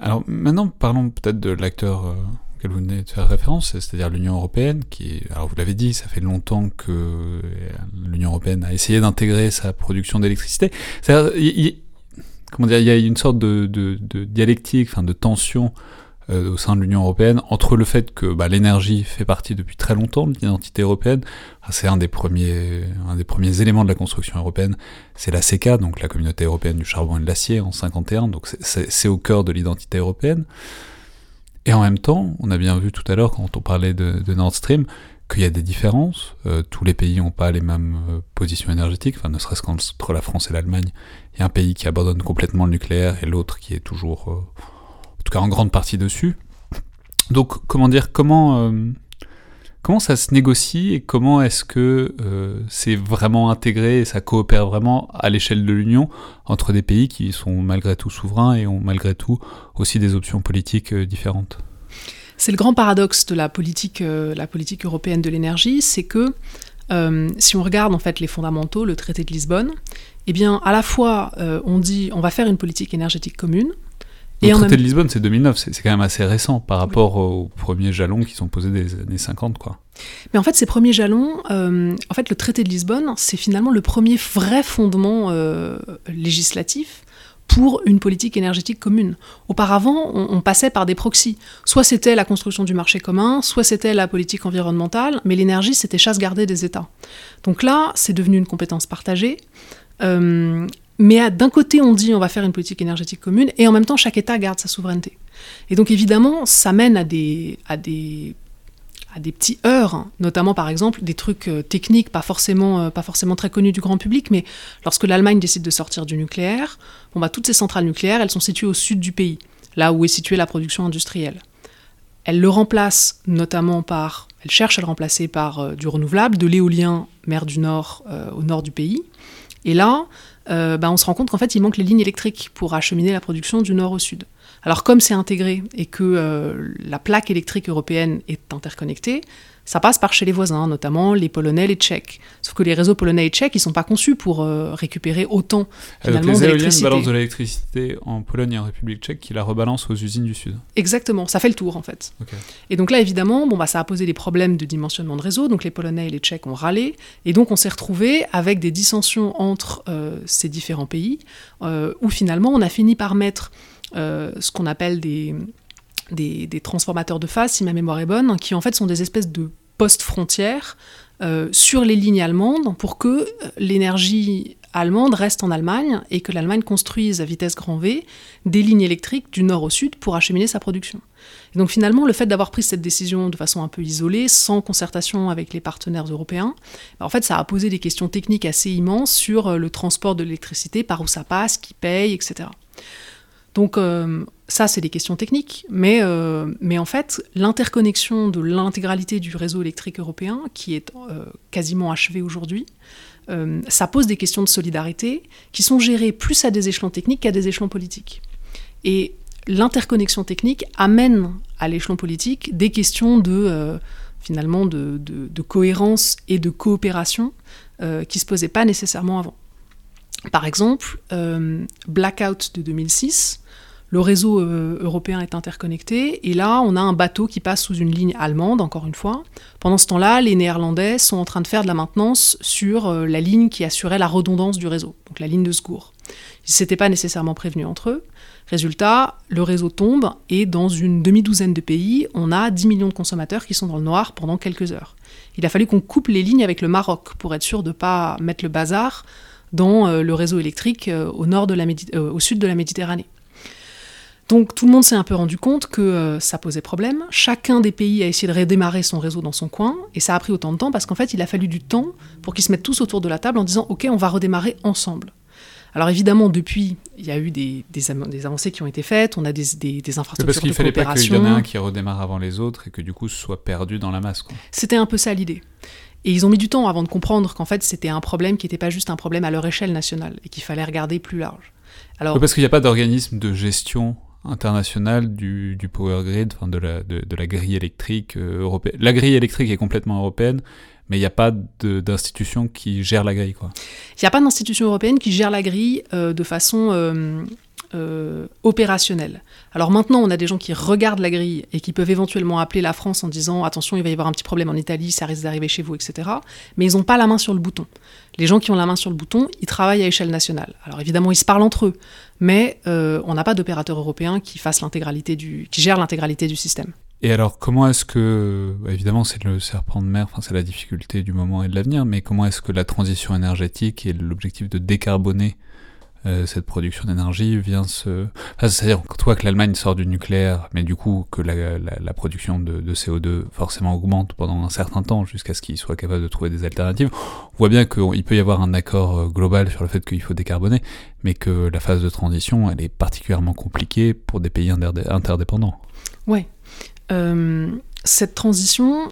Alors maintenant, parlons peut-être de l'acteur euh, auquel vous venez de faire référence, c'est-à-dire l'Union européenne, qui, alors vous l'avez dit, ça fait longtemps que euh, l'Union européenne a essayé d'intégrer sa production d'électricité. Comment dire, il y a une sorte de, de, de dialectique, enfin de tension euh, au sein de l'Union européenne entre le fait que bah, l'énergie fait partie depuis très longtemps de l'identité européenne. c'est un des premiers, un des premiers éléments de la construction européenne. C'est la CECA, donc la Communauté européenne du charbon et de l'acier en 51. Donc c'est au cœur de l'identité européenne. Et en même temps, on a bien vu tout à l'heure quand on parlait de, Nord Stream qu'il y a des différences. Euh, tous les pays n'ont pas les mêmes euh, positions énergétiques. Enfin, ne serait-ce qu'entre la France et l'Allemagne, il y a un pays qui abandonne complètement le nucléaire et l'autre qui est toujours tout cas en grande partie dessus. Donc, comment dire, comment, euh, comment ça se négocie et comment est-ce que euh, c'est vraiment intégré et ça coopère vraiment à l'échelle de l'Union entre des pays qui sont malgré tout souverains et ont malgré tout aussi des options politiques euh, différentes? C'est le grand paradoxe de la politique, la politique européenne de l'énergie, c'est que si on regarde en fait les fondamentaux, le traité de Lisbonne, eh bien à la fois on dit on va faire une politique énergétique commune, le traité de Lisbonne, c'est 2009, c'est quand même assez récent par rapport aux premiers jalons qui sont posés des années 50, quoi. Mais en fait, ces premiers jalons, euh, en fait, le traité de Lisbonne, c'est finalement le premier vrai fondement euh, législatif pour une politique énergétique commune. Auparavant, on, passait par des proxys. Soit c'était la construction du marché commun, soit c'était la politique environnementale, mais l'énergie, c'était chasse gardée des États. Donc là, c'est devenu une compétence partagée. Euh, mais d'un côté, on dit on va faire une politique énergétique commune, et en même temps, chaque État garde sa souveraineté. Et donc évidemment, ça mène à des, à des, à des petits heurts, hein. notamment par exemple des trucs euh, techniques pas forcément, euh, pas forcément très connus du grand public, mais lorsque l'Allemagne décide de sortir du nucléaire, bon, bah, toutes ces centrales nucléaires, elles sont situées au sud du pays, là où est située la production industrielle. Elle le remplace notamment par, elle cherche à le remplacer par euh, du renouvelable, de l'éolien mer du Nord au nord du pays. Et là, euh, bah, on se rend compte qu'en fait, il manque les lignes électriques pour acheminer la production du nord au sud. Alors comme c'est intégré et que euh, la plaque électrique européenne est interconnectée, ça passe par chez les voisins, notamment les Polonais, les Tchèques. Sauf que les réseaux polonais et tchèques, ils sont pas conçus pour euh, récupérer autant finalement Donc les éoliennes balancent de l'électricité en Pologne et en République tchèque qui la rebalancent aux usines du Sud. Exactement, ça fait le tour en fait. Et donc là, évidemment, bon, bah, ça a posé des problèmes de dimensionnement de réseau, donc les Polonais et les Tchèques ont râlé, et donc on s'est retrouvé avec des dissensions entre euh, ces différents pays, euh, où finalement on a fini par mettre ce qu'on appelle des des, transformateurs de phase, si ma mémoire est bonne, qui en fait sont des espèces de postes frontières euh, sur les lignes allemandes pour que euh, l'énergie allemande reste en Allemagne et que l'Allemagne construise à vitesse grand V des lignes électriques du nord au sud pour acheminer sa production. Et donc finalement, le fait d'avoir pris cette décision de façon un peu isolée, sans concertation avec les partenaires européens, bah, en fait, ça a posé des questions techniques assez immenses sur euh, le transport de l'électricité, par où ça passe, qui paye, etc. Donc ça, c'est des questions techniques, mais, euh, mais en fait, l'interconnexion de l'intégralité du réseau électrique européen, qui est euh, quasiment achevé aujourd'hui, ça pose des questions de solidarité qui sont gérées plus à des échelons techniques qu'à des échelons politiques. Et l'interconnexion technique amène à l'échelon politique des questions de finalement de, de, cohérence et de coopération qui se posaient pas nécessairement avant. Par exemple, Blackout de 2006, le réseau euh, européen est interconnecté, et là, on a un bateau qui passe sous une ligne allemande, encore une fois. Pendant ce temps-là, les Néerlandais sont en train de faire de la maintenance sur euh, la ligne qui assurait la redondance du réseau, donc la ligne de secours. Ils ne s'étaient pas nécessairement prévenus entre eux. Résultat, le réseau tombe, et dans une demi-douzaine de pays, on a 10 millions de consommateurs qui sont dans le noir pendant quelques heures. Il a fallu qu'on coupe les lignes avec le Maroc pour être sûr de ne pas mettre le bazar dans euh, le réseau électrique au, nord au sud de la Méditerranée. Donc tout le monde s'est un peu rendu compte que euh, ça posait problème. Chacun des pays a essayé de redémarrer son réseau dans son coin, et ça a pris autant de temps parce qu'en fait, il a fallu du temps pour qu'ils se mettent tous autour de la table en disant OK, on va redémarrer ensemble. Alors évidemment, depuis, il y a eu des, avancées qui ont été faites, on a des, infrastructures parce qu'il ne fallait pas qu'il y en ait un qui redémarre avant les autres et que du coup ce soit perdu dans la masse. C'était un peu ça l'idée. Et ils ont mis du temps avant de comprendre qu'en fait c'était un problème qui n'était pas juste un problème à leur échelle nationale et qu'il fallait regarder plus large. Alors, parce qu'il n'y a pas d'organisme de gestion international du, power grid, enfin de la, de, la grille électrique euh, européenne. La grille électrique est complètement européenne, mais il n'y a pas d'institution qui gère la grille. Il n'y a pas d'institution européenne qui gère la grille euh, de façon euh, euh, opérationnel. Alors maintenant, on a des gens qui regardent la grille et qui peuvent éventuellement appeler la France en disant attention, il va y avoir un petit problème en Italie, ça risque d'arriver chez vous, etc. Mais ils n'ont pas la main sur le bouton. Les gens qui ont la main sur le bouton, ils travaillent à échelle nationale. Alors évidemment, ils se parlent entre eux, mais euh, on n'a pas d'opérateur européen qui fasse l'intégralité du, qui gère l'intégralité du système. Et alors, comment est-ce que, bah, évidemment, c'est le serpent de mer, enfin, c'est la difficulté du moment et de l'avenir, mais comment est-ce que la transition énergétique et l'objectif de décarboner euh, cette production d'énergie vient se... C'est-à-dire, toi que l'Allemagne sort du nucléaire, mais du coup que la, production de, CO2 forcément augmente pendant un certain temps jusqu'à ce qu'ils soient capables de trouver des alternatives, on voit bien qu'il peut y avoir un accord euh, global sur le fait qu'il faut décarboner, mais que la phase de transition, elle est particulièrement compliquée pour des pays interdépendants. Ouais. Euh, cette transition,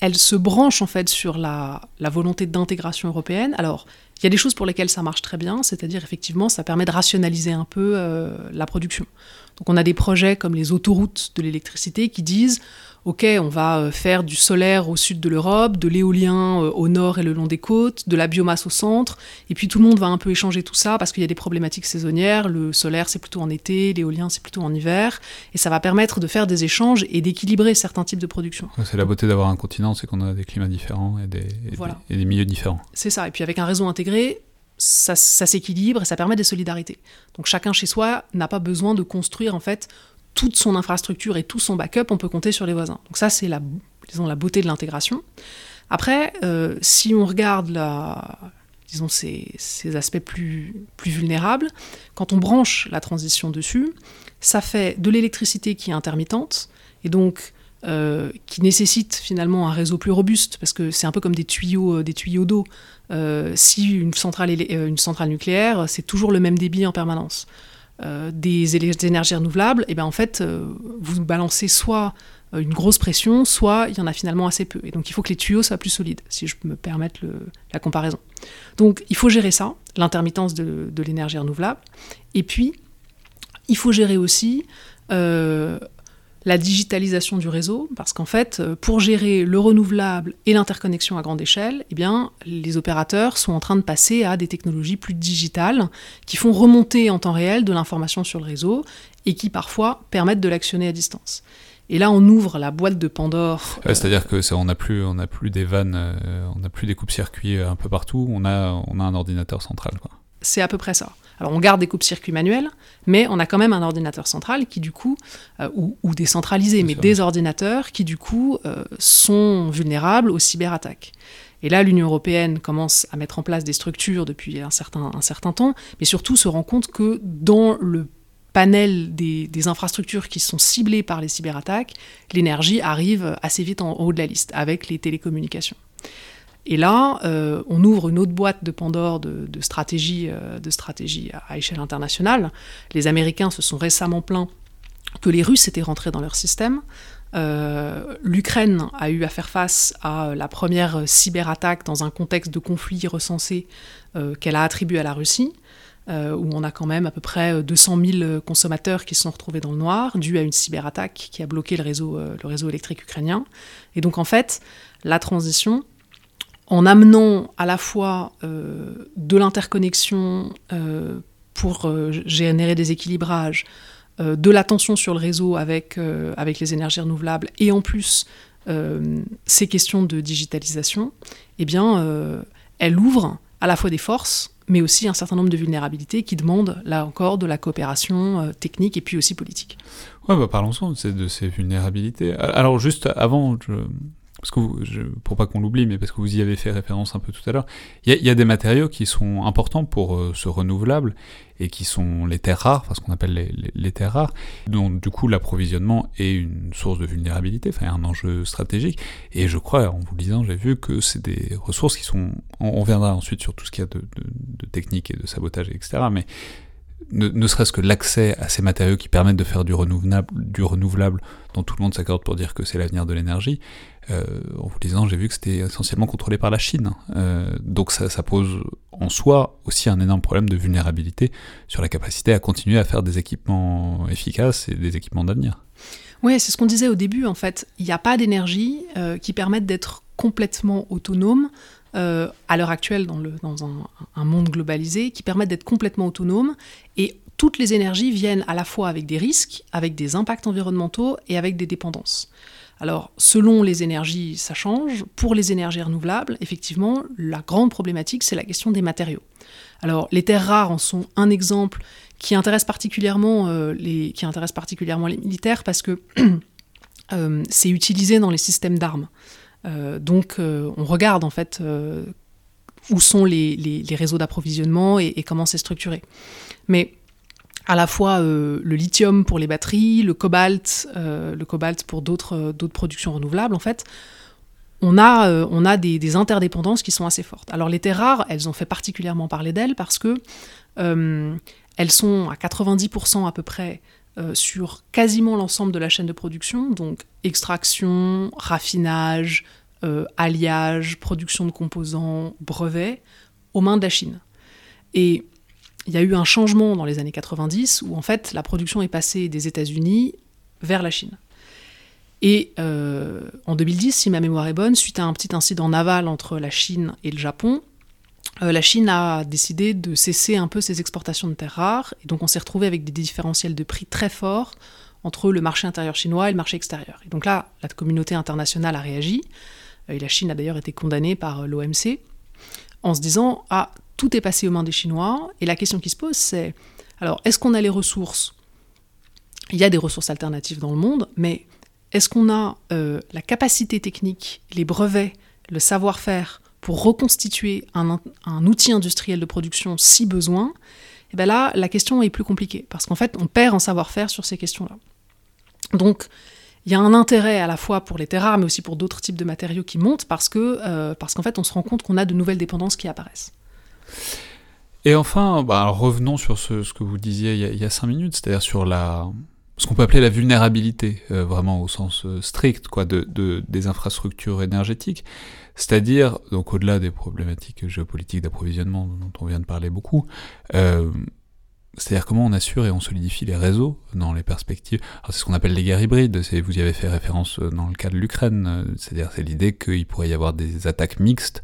elle se branche en fait sur la, volonté d'intégration européenne. Alors, il y a des choses pour lesquelles ça marche très bien, c'est-à-dire effectivement, ça permet de rationaliser un peu euh, la production. Donc on a des projets comme les autoroutes de l'électricité qui disent ok, on va euh, faire du solaire au sud de l'Europe, de l'éolien euh, au nord et le long des côtes, de la biomasse au centre, et puis tout le monde va un peu échanger tout ça parce qu'il y a des problématiques saisonnières, le solaire c'est plutôt en été, l'éolien c'est plutôt en hiver, et ça va permettre de faire des échanges et d'équilibrer certains types de production. C'est la beauté d'avoir un continent, c'est qu'on a des climats différents et des, et des milieux différents. C'est ça, et puis avec un réseau intégré, ça, ça s'équilibre et ça permet des solidarités. Donc chacun chez soi n'a pas besoin de construire en fait toute son infrastructure et tout son backup, on peut compter sur les voisins. Donc ça, c'est la, disons, la beauté de l'intégration. Après, euh, si on regarde la, disons, ces, aspects plus, plus vulnérables, quand on branche la transition dessus, ça fait de l'électricité qui est intermittente, et donc euh, qui nécessite finalement un réseau plus robuste, parce que c'est un peu comme des tuyaux, euh, d'eau. Si une centrale nucléaire, c'est toujours le même débit en permanence. Euh, des, énergies renouvelables, et ben en fait, euh, vous balancez soit euh, une grosse pression, soit il y en a finalement assez peu. Et donc il faut que les tuyaux soient plus solides, si je peux me permettre la comparaison. Donc il faut gérer ça, l'intermittence de l'énergie renouvelable. Et puis, il faut gérer aussi la digitalisation du réseau, parce qu'en fait, euh, pour gérer le renouvelable et l'interconnexion à grande échelle, eh bien, les opérateurs sont en train de passer à des technologies plus digitales qui font remonter en temps réel de l'information sur le réseau et qui parfois permettent de l'actionner à distance. Et là, on ouvre la boîte de Pandore. C'est-à-dire que on n'a plus, on n'a plus des vannes, euh, on n'a plus des coupes-circuits un peu partout. On a, on a un ordinateur central. C'est à peu près ça. Alors on garde des coupes-circuits manuels, mais on a quand même un ordinateur central qui du coup, euh, ou, décentralisé, mais des ordinateurs qui du coup euh, sont vulnérables aux cyberattaques. Et là, l'Union européenne commence à mettre en place des structures depuis un certain, un certain temps, mais surtout se rend compte que dans le panel des, des, infrastructures qui sont ciblées par les cyberattaques, l'énergie arrive assez vite en haut de la liste, avec les télécommunications. Et là, euh, on ouvre une autre boîte de Pandore de, stratégie, euh, à, échelle internationale. Les Américains se sont récemment plaints que les Russes étaient rentrés dans leur système. Euh, L'Ukraine a eu à faire face à la première cyberattaque dans un contexte de conflit recensé qu'elle a attribué à la Russie. où on a quand même à peu près 200 000 consommateurs qui se sont retrouvés dans le noir, dû à une cyberattaque qui a bloqué le réseau électrique ukrainien. Et donc en fait, la transition, en amenant à la fois euh, de l'interconnexion euh, pour euh, générer des équilibrages, de l'attention sur le réseau avec, avec les énergies renouvelables et en plus ces questions de digitalisation, eh bien, elle ouvre à la fois des forces, mais aussi un certain nombre de vulnérabilités qui demandent, là encore, de la coopération technique et puis aussi politique. Ouais, bah parlons-en de ces vulnérabilités. Alors, juste avant, je, parce que vous, pour pas qu'on l'oublie, mais parce que vous y avez fait référence un peu tout à l'heure, il y, a des matériaux qui sont importants pour euh, ce renouvelable et qui sont les terres rares, enfin ce qu'on appelle les, terres rares, dont du coup l'approvisionnement est une source de vulnérabilité, enfin un enjeu stratégique. Et je crois, en vous le disant, j'ai vu que c'est des ressources qui sont. On, on, viendra ensuite sur tout ce qu'il y a de technique et de sabotage, etc. Mais ne, serait-ce que l'accès à ces matériaux qui permettent de faire du renouvelable, du renouvelable dont tout le monde s'accorde pour dire que c'est l'avenir de l'énergie, euh, en vous disant, j'ai vu que c'était essentiellement contrôlé par la Chine. Euh, donc ça, ça, pose en soi aussi un énorme problème de vulnérabilité sur la capacité à continuer à faire des équipements efficaces et des équipements d'avenir. Oui, c'est ce qu'on disait au début, en fait. Il n'y a pas d'énergie euh, qui permette d'être complètement autonome euh, à l'heure actuelle dans, un, monde globalisé, qui permette d'être complètement autonome. Et toutes les énergies viennent à la fois avec des risques, avec des impacts environnementaux et avec des dépendances. Alors, selon les énergies, ça change. Pour les énergies renouvelables, effectivement, la grande problématique, c'est la question des matériaux. Alors, les terres rares en sont un exemple qui intéresse particulièrement, euh, les, qui intéresse particulièrement les militaires parce que euh, c'est utilisé dans les systèmes d'armes. Euh, donc, euh, on regarde en fait euh, où sont les, réseaux d'approvisionnement et, comment c'est structuré. Mais à la fois le lithium pour les batteries, le cobalt, le cobalt pour d'autres productions renouvelables, en fait, on a, on a des, des, interdépendances qui sont assez fortes. Alors les terres rares, elles ont fait particulièrement parler d'elles parce que elles sont à 90% à peu près euh, sur quasiment l'ensemble de la chaîne de production, donc extraction, raffinage, alliage, production de composants, brevets, aux mains de la Chine. Et il y a eu un changement dans les années 90 où en fait la production est passée des États-Unis vers la Chine. Et en 2010, si ma mémoire est bonne, suite à un petit incident naval entre la Chine et le Japon, euh, la Chine a décidé de cesser un peu ses exportations de terres rares, et donc on s'est retrouvé avec des différentiels de prix très forts entre le marché intérieur chinois et le marché extérieur. Et donc là, la communauté internationale a réagi, euh, et la Chine a d'ailleurs été condamnée par euh, l'OMC, en se disant Ah, tout est passé aux mains des Chinois, et la question qui se pose, c'est alors, est-ce qu'on a les ressources? Il y a des ressources alternatives dans le monde, mais est-ce qu'on a la capacité technique, les brevets, le savoir-faire pour reconstituer un, outil industriel de production si besoin, et eh bien là, la question est plus compliquée, parce qu'en fait, on perd en savoir-faire sur ces questions-là. Donc, il y a un intérêt à la fois pour les terres rares, mais aussi pour d'autres types de matériaux qui montent, parce que euh, parce qu'en fait, on se rend compte qu'on a de nouvelles dépendances qui apparaissent. Et enfin, bah, revenons sur ce, que vous disiez il y, a, cinq minutes, c'est-à-dire sur la, ce qu'on peut appeler la vulnérabilité, euh, vraiment au sens euh, strict, quoi, de, des infrastructures énergétiques. C'est-à-dire, donc au-delà des problématiques géopolitiques d'approvisionnement dont on vient de parler beaucoup, euh, c'est-à-dire comment on assure et on solidifie les réseaux dans les perspectives. c'est ce qu'on appelle les guerres hybrides. Vous y avez fait référence euh, dans le cas de l'Ukraine. Euh, c'est-à-dire, c'est l'idée qu'il pourrait y avoir des attaques mixtes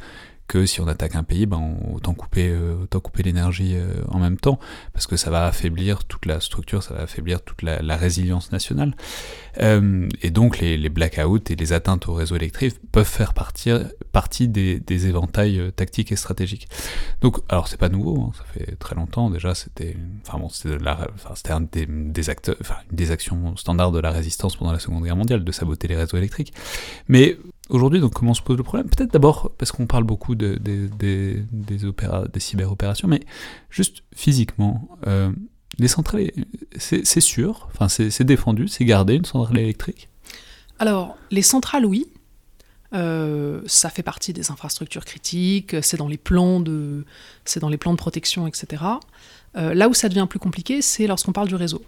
que si on attaque un pays, ben, autant couper, euh, autant couper l'énergie euh, en même temps, parce que ça va affaiblir toute la structure, ça va affaiblir toute la, résilience nationale. Euh, et donc les, blackouts et les atteintes au réseau électrique peuvent faire partie des, éventails tactiques et stratégiques. Donc, alors c'est pas nouveau, hein, ça fait très longtemps déjà, c'était, enfin bon, c'était un des, acteurs, enfin, des actions standards de la résistance pendant la Seconde Guerre mondiale, de saboter les réseaux électriques. Mais Aujourd'hui, donc, comment se pose le problème? Peut-être d'abord parce qu'on parle beaucoup de, des, des cyber-opérations, mais juste physiquement, euh, les centrales, c'est sûr, enfin, c'est défendu, c'est gardé une centrale électrique? Alors, les centrales, oui. Euh, ça fait partie des infrastructures critiques, c'est dans les plans de, c'est dans les plans de protection, etc. Euh, là où ça devient plus compliqué, c'est lorsqu'on parle du réseau.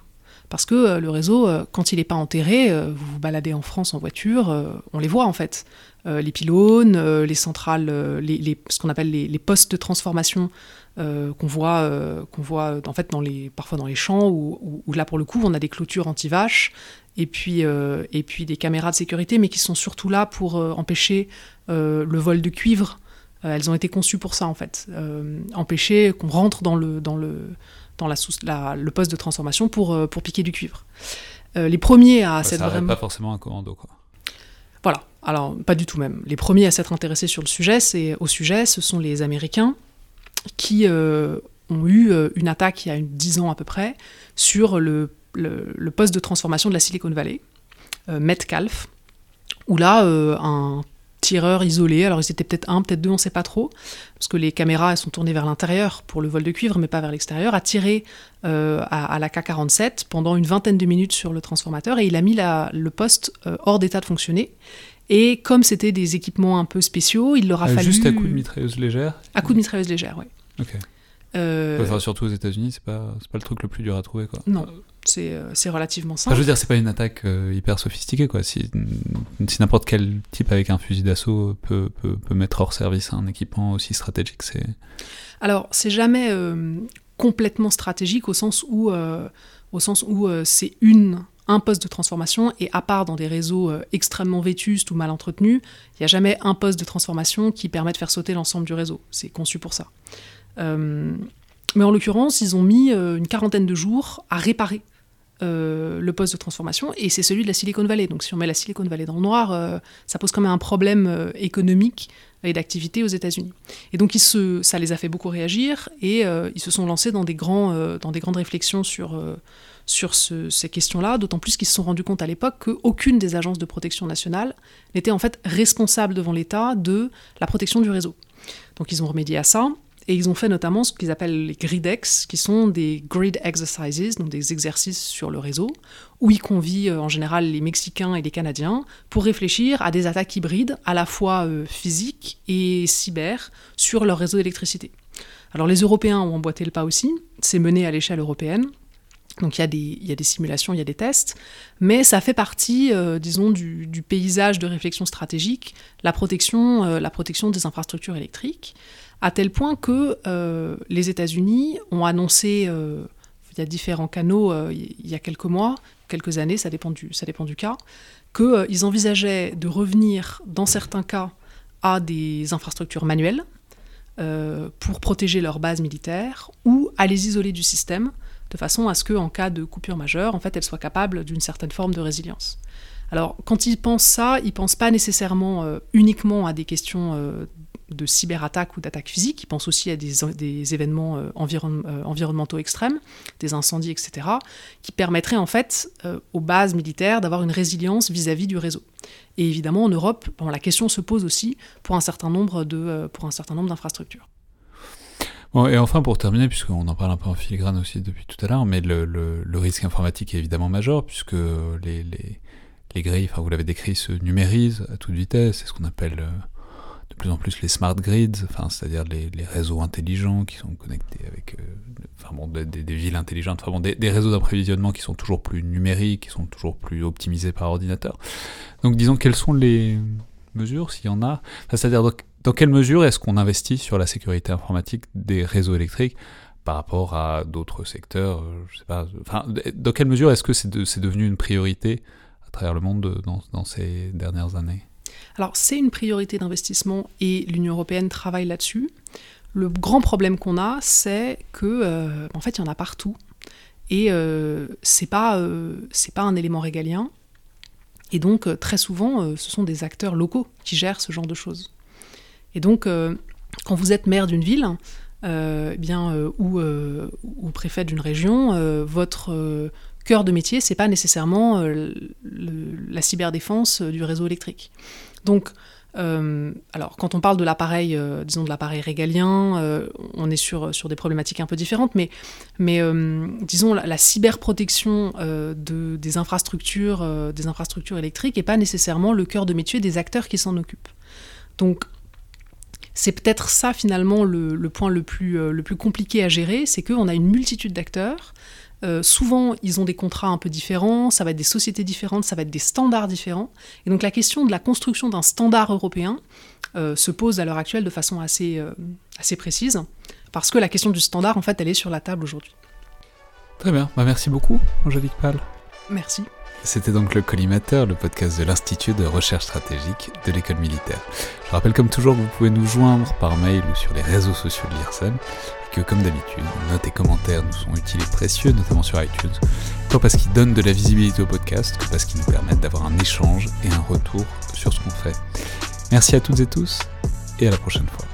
Parce que euh, le réseau, euh, quand il n'est pas enterré, euh, vous vous baladez en France en voiture, on les voit en fait. les pylônes, les centrales, les, ce qu'on appelle les, postes de transformation qu'on voit, en fait parfois dans les champs, où, là pour le coup on a des clôtures anti-vaches, et puis, des caméras de sécurité, mais qui sont surtout là pour empêcher le vol de cuivre. elles ont été conçues pour ça en fait, empêcher qu'on rentre dans le, dans la, le poste de transformation pour, euh, pour piquer du cuivre. Euh, les premiers à s'être vraiment... pas forcément un commando, quoi. Voilà, alors pas du tout même. Les premiers à s'être intéressés sur le sujet, c'est au sujet, ce sont les Américains qui euh, ont eu une attaque il y a une, 10 ans à peu près sur le, le, poste de transformation de la Silicon Valley, Metcalf, où là, un tireurs isolés. Alors ils étaient peut-être un, peut-être deux, on ne sait pas trop, parce que les caméras elles sont tournées vers l'intérieur pour le vol de cuivre, mais pas vers l'extérieur, a tiré euh, à, la K-47 pendant une vingtaine de minutes sur le transformateur et il a mis le poste euh, hors d'état de fonctionner. Et comme c'était des équipements un peu spéciaux, il leur a euh, fallu... Juste à coup de mitrailleuse légère À coup de mitrailleuse légère, oui. Ok. Enfin, surtout aux États-Unis, c'est pas, pas le truc le plus dur à trouver, quoi. Non. Euh, c'est relativement simple. je veux dire, c'est pas une attaque euh, hyper sophistiquée, quoi. Si, si n'importe quel type avec un fusil d'assaut peut, peut, peut, mettre hors service un équipement aussi stratégique, c'est. Alors, c'est jamais euh, complètement stratégique au sens où, au sens où c'est une un poste de transformation et à part dans des réseaux extrêmement vétustes ou mal entretenus, il n'y a jamais un poste de transformation qui permet de faire sauter l'ensemble du réseau. C'est conçu pour ça. mais en l'occurrence, ils ont mis une quarantaine de jours à réparer euh, le poste de transformation, et c'est celui de la Silicon Valley. Donc si on met la Silicon Valley dans le noir, euh, ça pose quand même un problème euh, économique et d'activité aux États-Unis. Et donc ça les a fait beaucoup réagir, et ils se sont lancés dans des, grands, dans des grandes réflexions sur, sur ces questions-là, d'autant plus qu'ils se sont rendus compte à l'époque qu'aucune des agences de protection nationale n'était en fait responsable devant l'État de la protection du réseau. Donc ils ont remédié à ça, et ils ont fait notamment ce qu'ils appellent les GridEx, qui sont des grid exercises, donc des exercices sur le réseau, où ils convient euh, en général les Mexicains et les Canadiens pour réfléchir à des attaques hybrides, à la fois euh, physiques et cyber, sur leur réseau d'électricité. Alors les Européens ont emboîté le pas aussi, c'est mené à l'échelle européenne, Donc il y, a des, simulations, il y a des tests, mais ça fait partie, euh, disons, du, du, paysage de réflexion stratégique, la protection, la protection des infrastructures électriques, à tel point que euh, les États-Unis ont annoncé, il y a différents canaux, il y a quelques mois, quelques années, ça dépend du, ça dépend du cas, qu'ils envisageaient de revenir, dans certains cas, à des infrastructures manuelles pour protéger leur base militaire ou à les isoler du système de façon à ce qu'en cas de coupure majeure, en fait, elle soit capable d'une certaine forme de résilience. Alors, quand ils pensent ça, ils pensent pas nécessairement euh, uniquement à des questions euh, de cyberattaque ou d'attaque physique, ils pensent aussi à des, événements euh, environnementaux extrêmes, des incendies, etc., qui permettraient en fait aux bases militaires d'avoir une résilience vis-à-vis du réseau. Et évidemment, en Europe, la question se pose aussi pour un certain nombre d'infrastructures et enfin, pour terminer, puisqu'on en parle un peu en filigrane aussi depuis tout à l'heure, mais le, risque informatique est évidemment majeur, puisque les, les, les grilles, enfin vous l'avez décrit, se numérisent à toute vitesse, c'est ce qu'on appelle euh, de plus en plus les smart grids, enfin, c'est-à-dire les, réseaux intelligents qui sont connectés avec euh, enfin, bon, des, villes intelligentes, enfin, bon, des, réseaux d'approvisionnement qui sont toujours plus numériques, qui sont toujours plus optimisés par ordinateur. Donc disons, quelles sont les mesures, s'il y en a? C'est-à-dire dans quelle mesure est-ce qu'on investit sur la sécurité informatique des réseaux électriques par rapport à d'autres secteurs euh, enfin, Dans quelle mesure est-ce que c'est de, devenu une priorité à travers le monde dans ces dernières années? Alors c'est une priorité d'investissement et l'Union européenne travaille là-dessus. Le grand problème qu'on a, c'est que euh, en fait il y en a partout et euh, c'est pas euh, c'est pas un élément régalien. Et donc très souvent, ce sont des acteurs locaux qui gèrent ce genre de choses. Et donc, euh, quand vous êtes maire d'une ville, euh, eh bien, euh, ou, ou, préfet d'une région, votre cœur de métier, c'est pas nécessairement la cyberdéfense du réseau électrique. Donc, alors, quand on parle de l'appareil, disons de l'appareil régalien, on est sur, sur des problématiques un peu différentes, mais, mais disons la, cyberprotection de, des, infrastructures, des infrastructures électriques n'est pas nécessairement le cœur de métier des acteurs qui s'en occupent. Donc, c'est peut-être ça finalement le, point le plus, euh, le plus compliqué à gérer, c'est qu'on a une multitude d'acteurs. Euh, souvent, ils ont des contrats un peu différents, ça va être des sociétés différentes, ça va être des standards différents. Et donc la question de la construction d'un standard européen euh, se pose à l'heure actuelle de façon assez, assez précise, parce que la question du standard, en fait, elle est sur la table aujourd'hui. Très bien, bah, merci beaucoup, Angélique Pal. Merci. C'était donc le Collimateur, le podcast de l'Institut de recherche stratégique de l'école militaire. Je rappelle comme toujours que vous pouvez nous joindre par mail ou sur les réseaux sociaux de l'IRSEM, que comme d'habitude, notes et commentaires nous sont utiles et précieux, notamment sur iTunes, tant parce qu'ils donnent de la visibilité au podcast que parce qu'ils nous permettent d'avoir un échange et un retour sur ce qu'on fait. Merci à toutes et tous, et à la prochaine fois.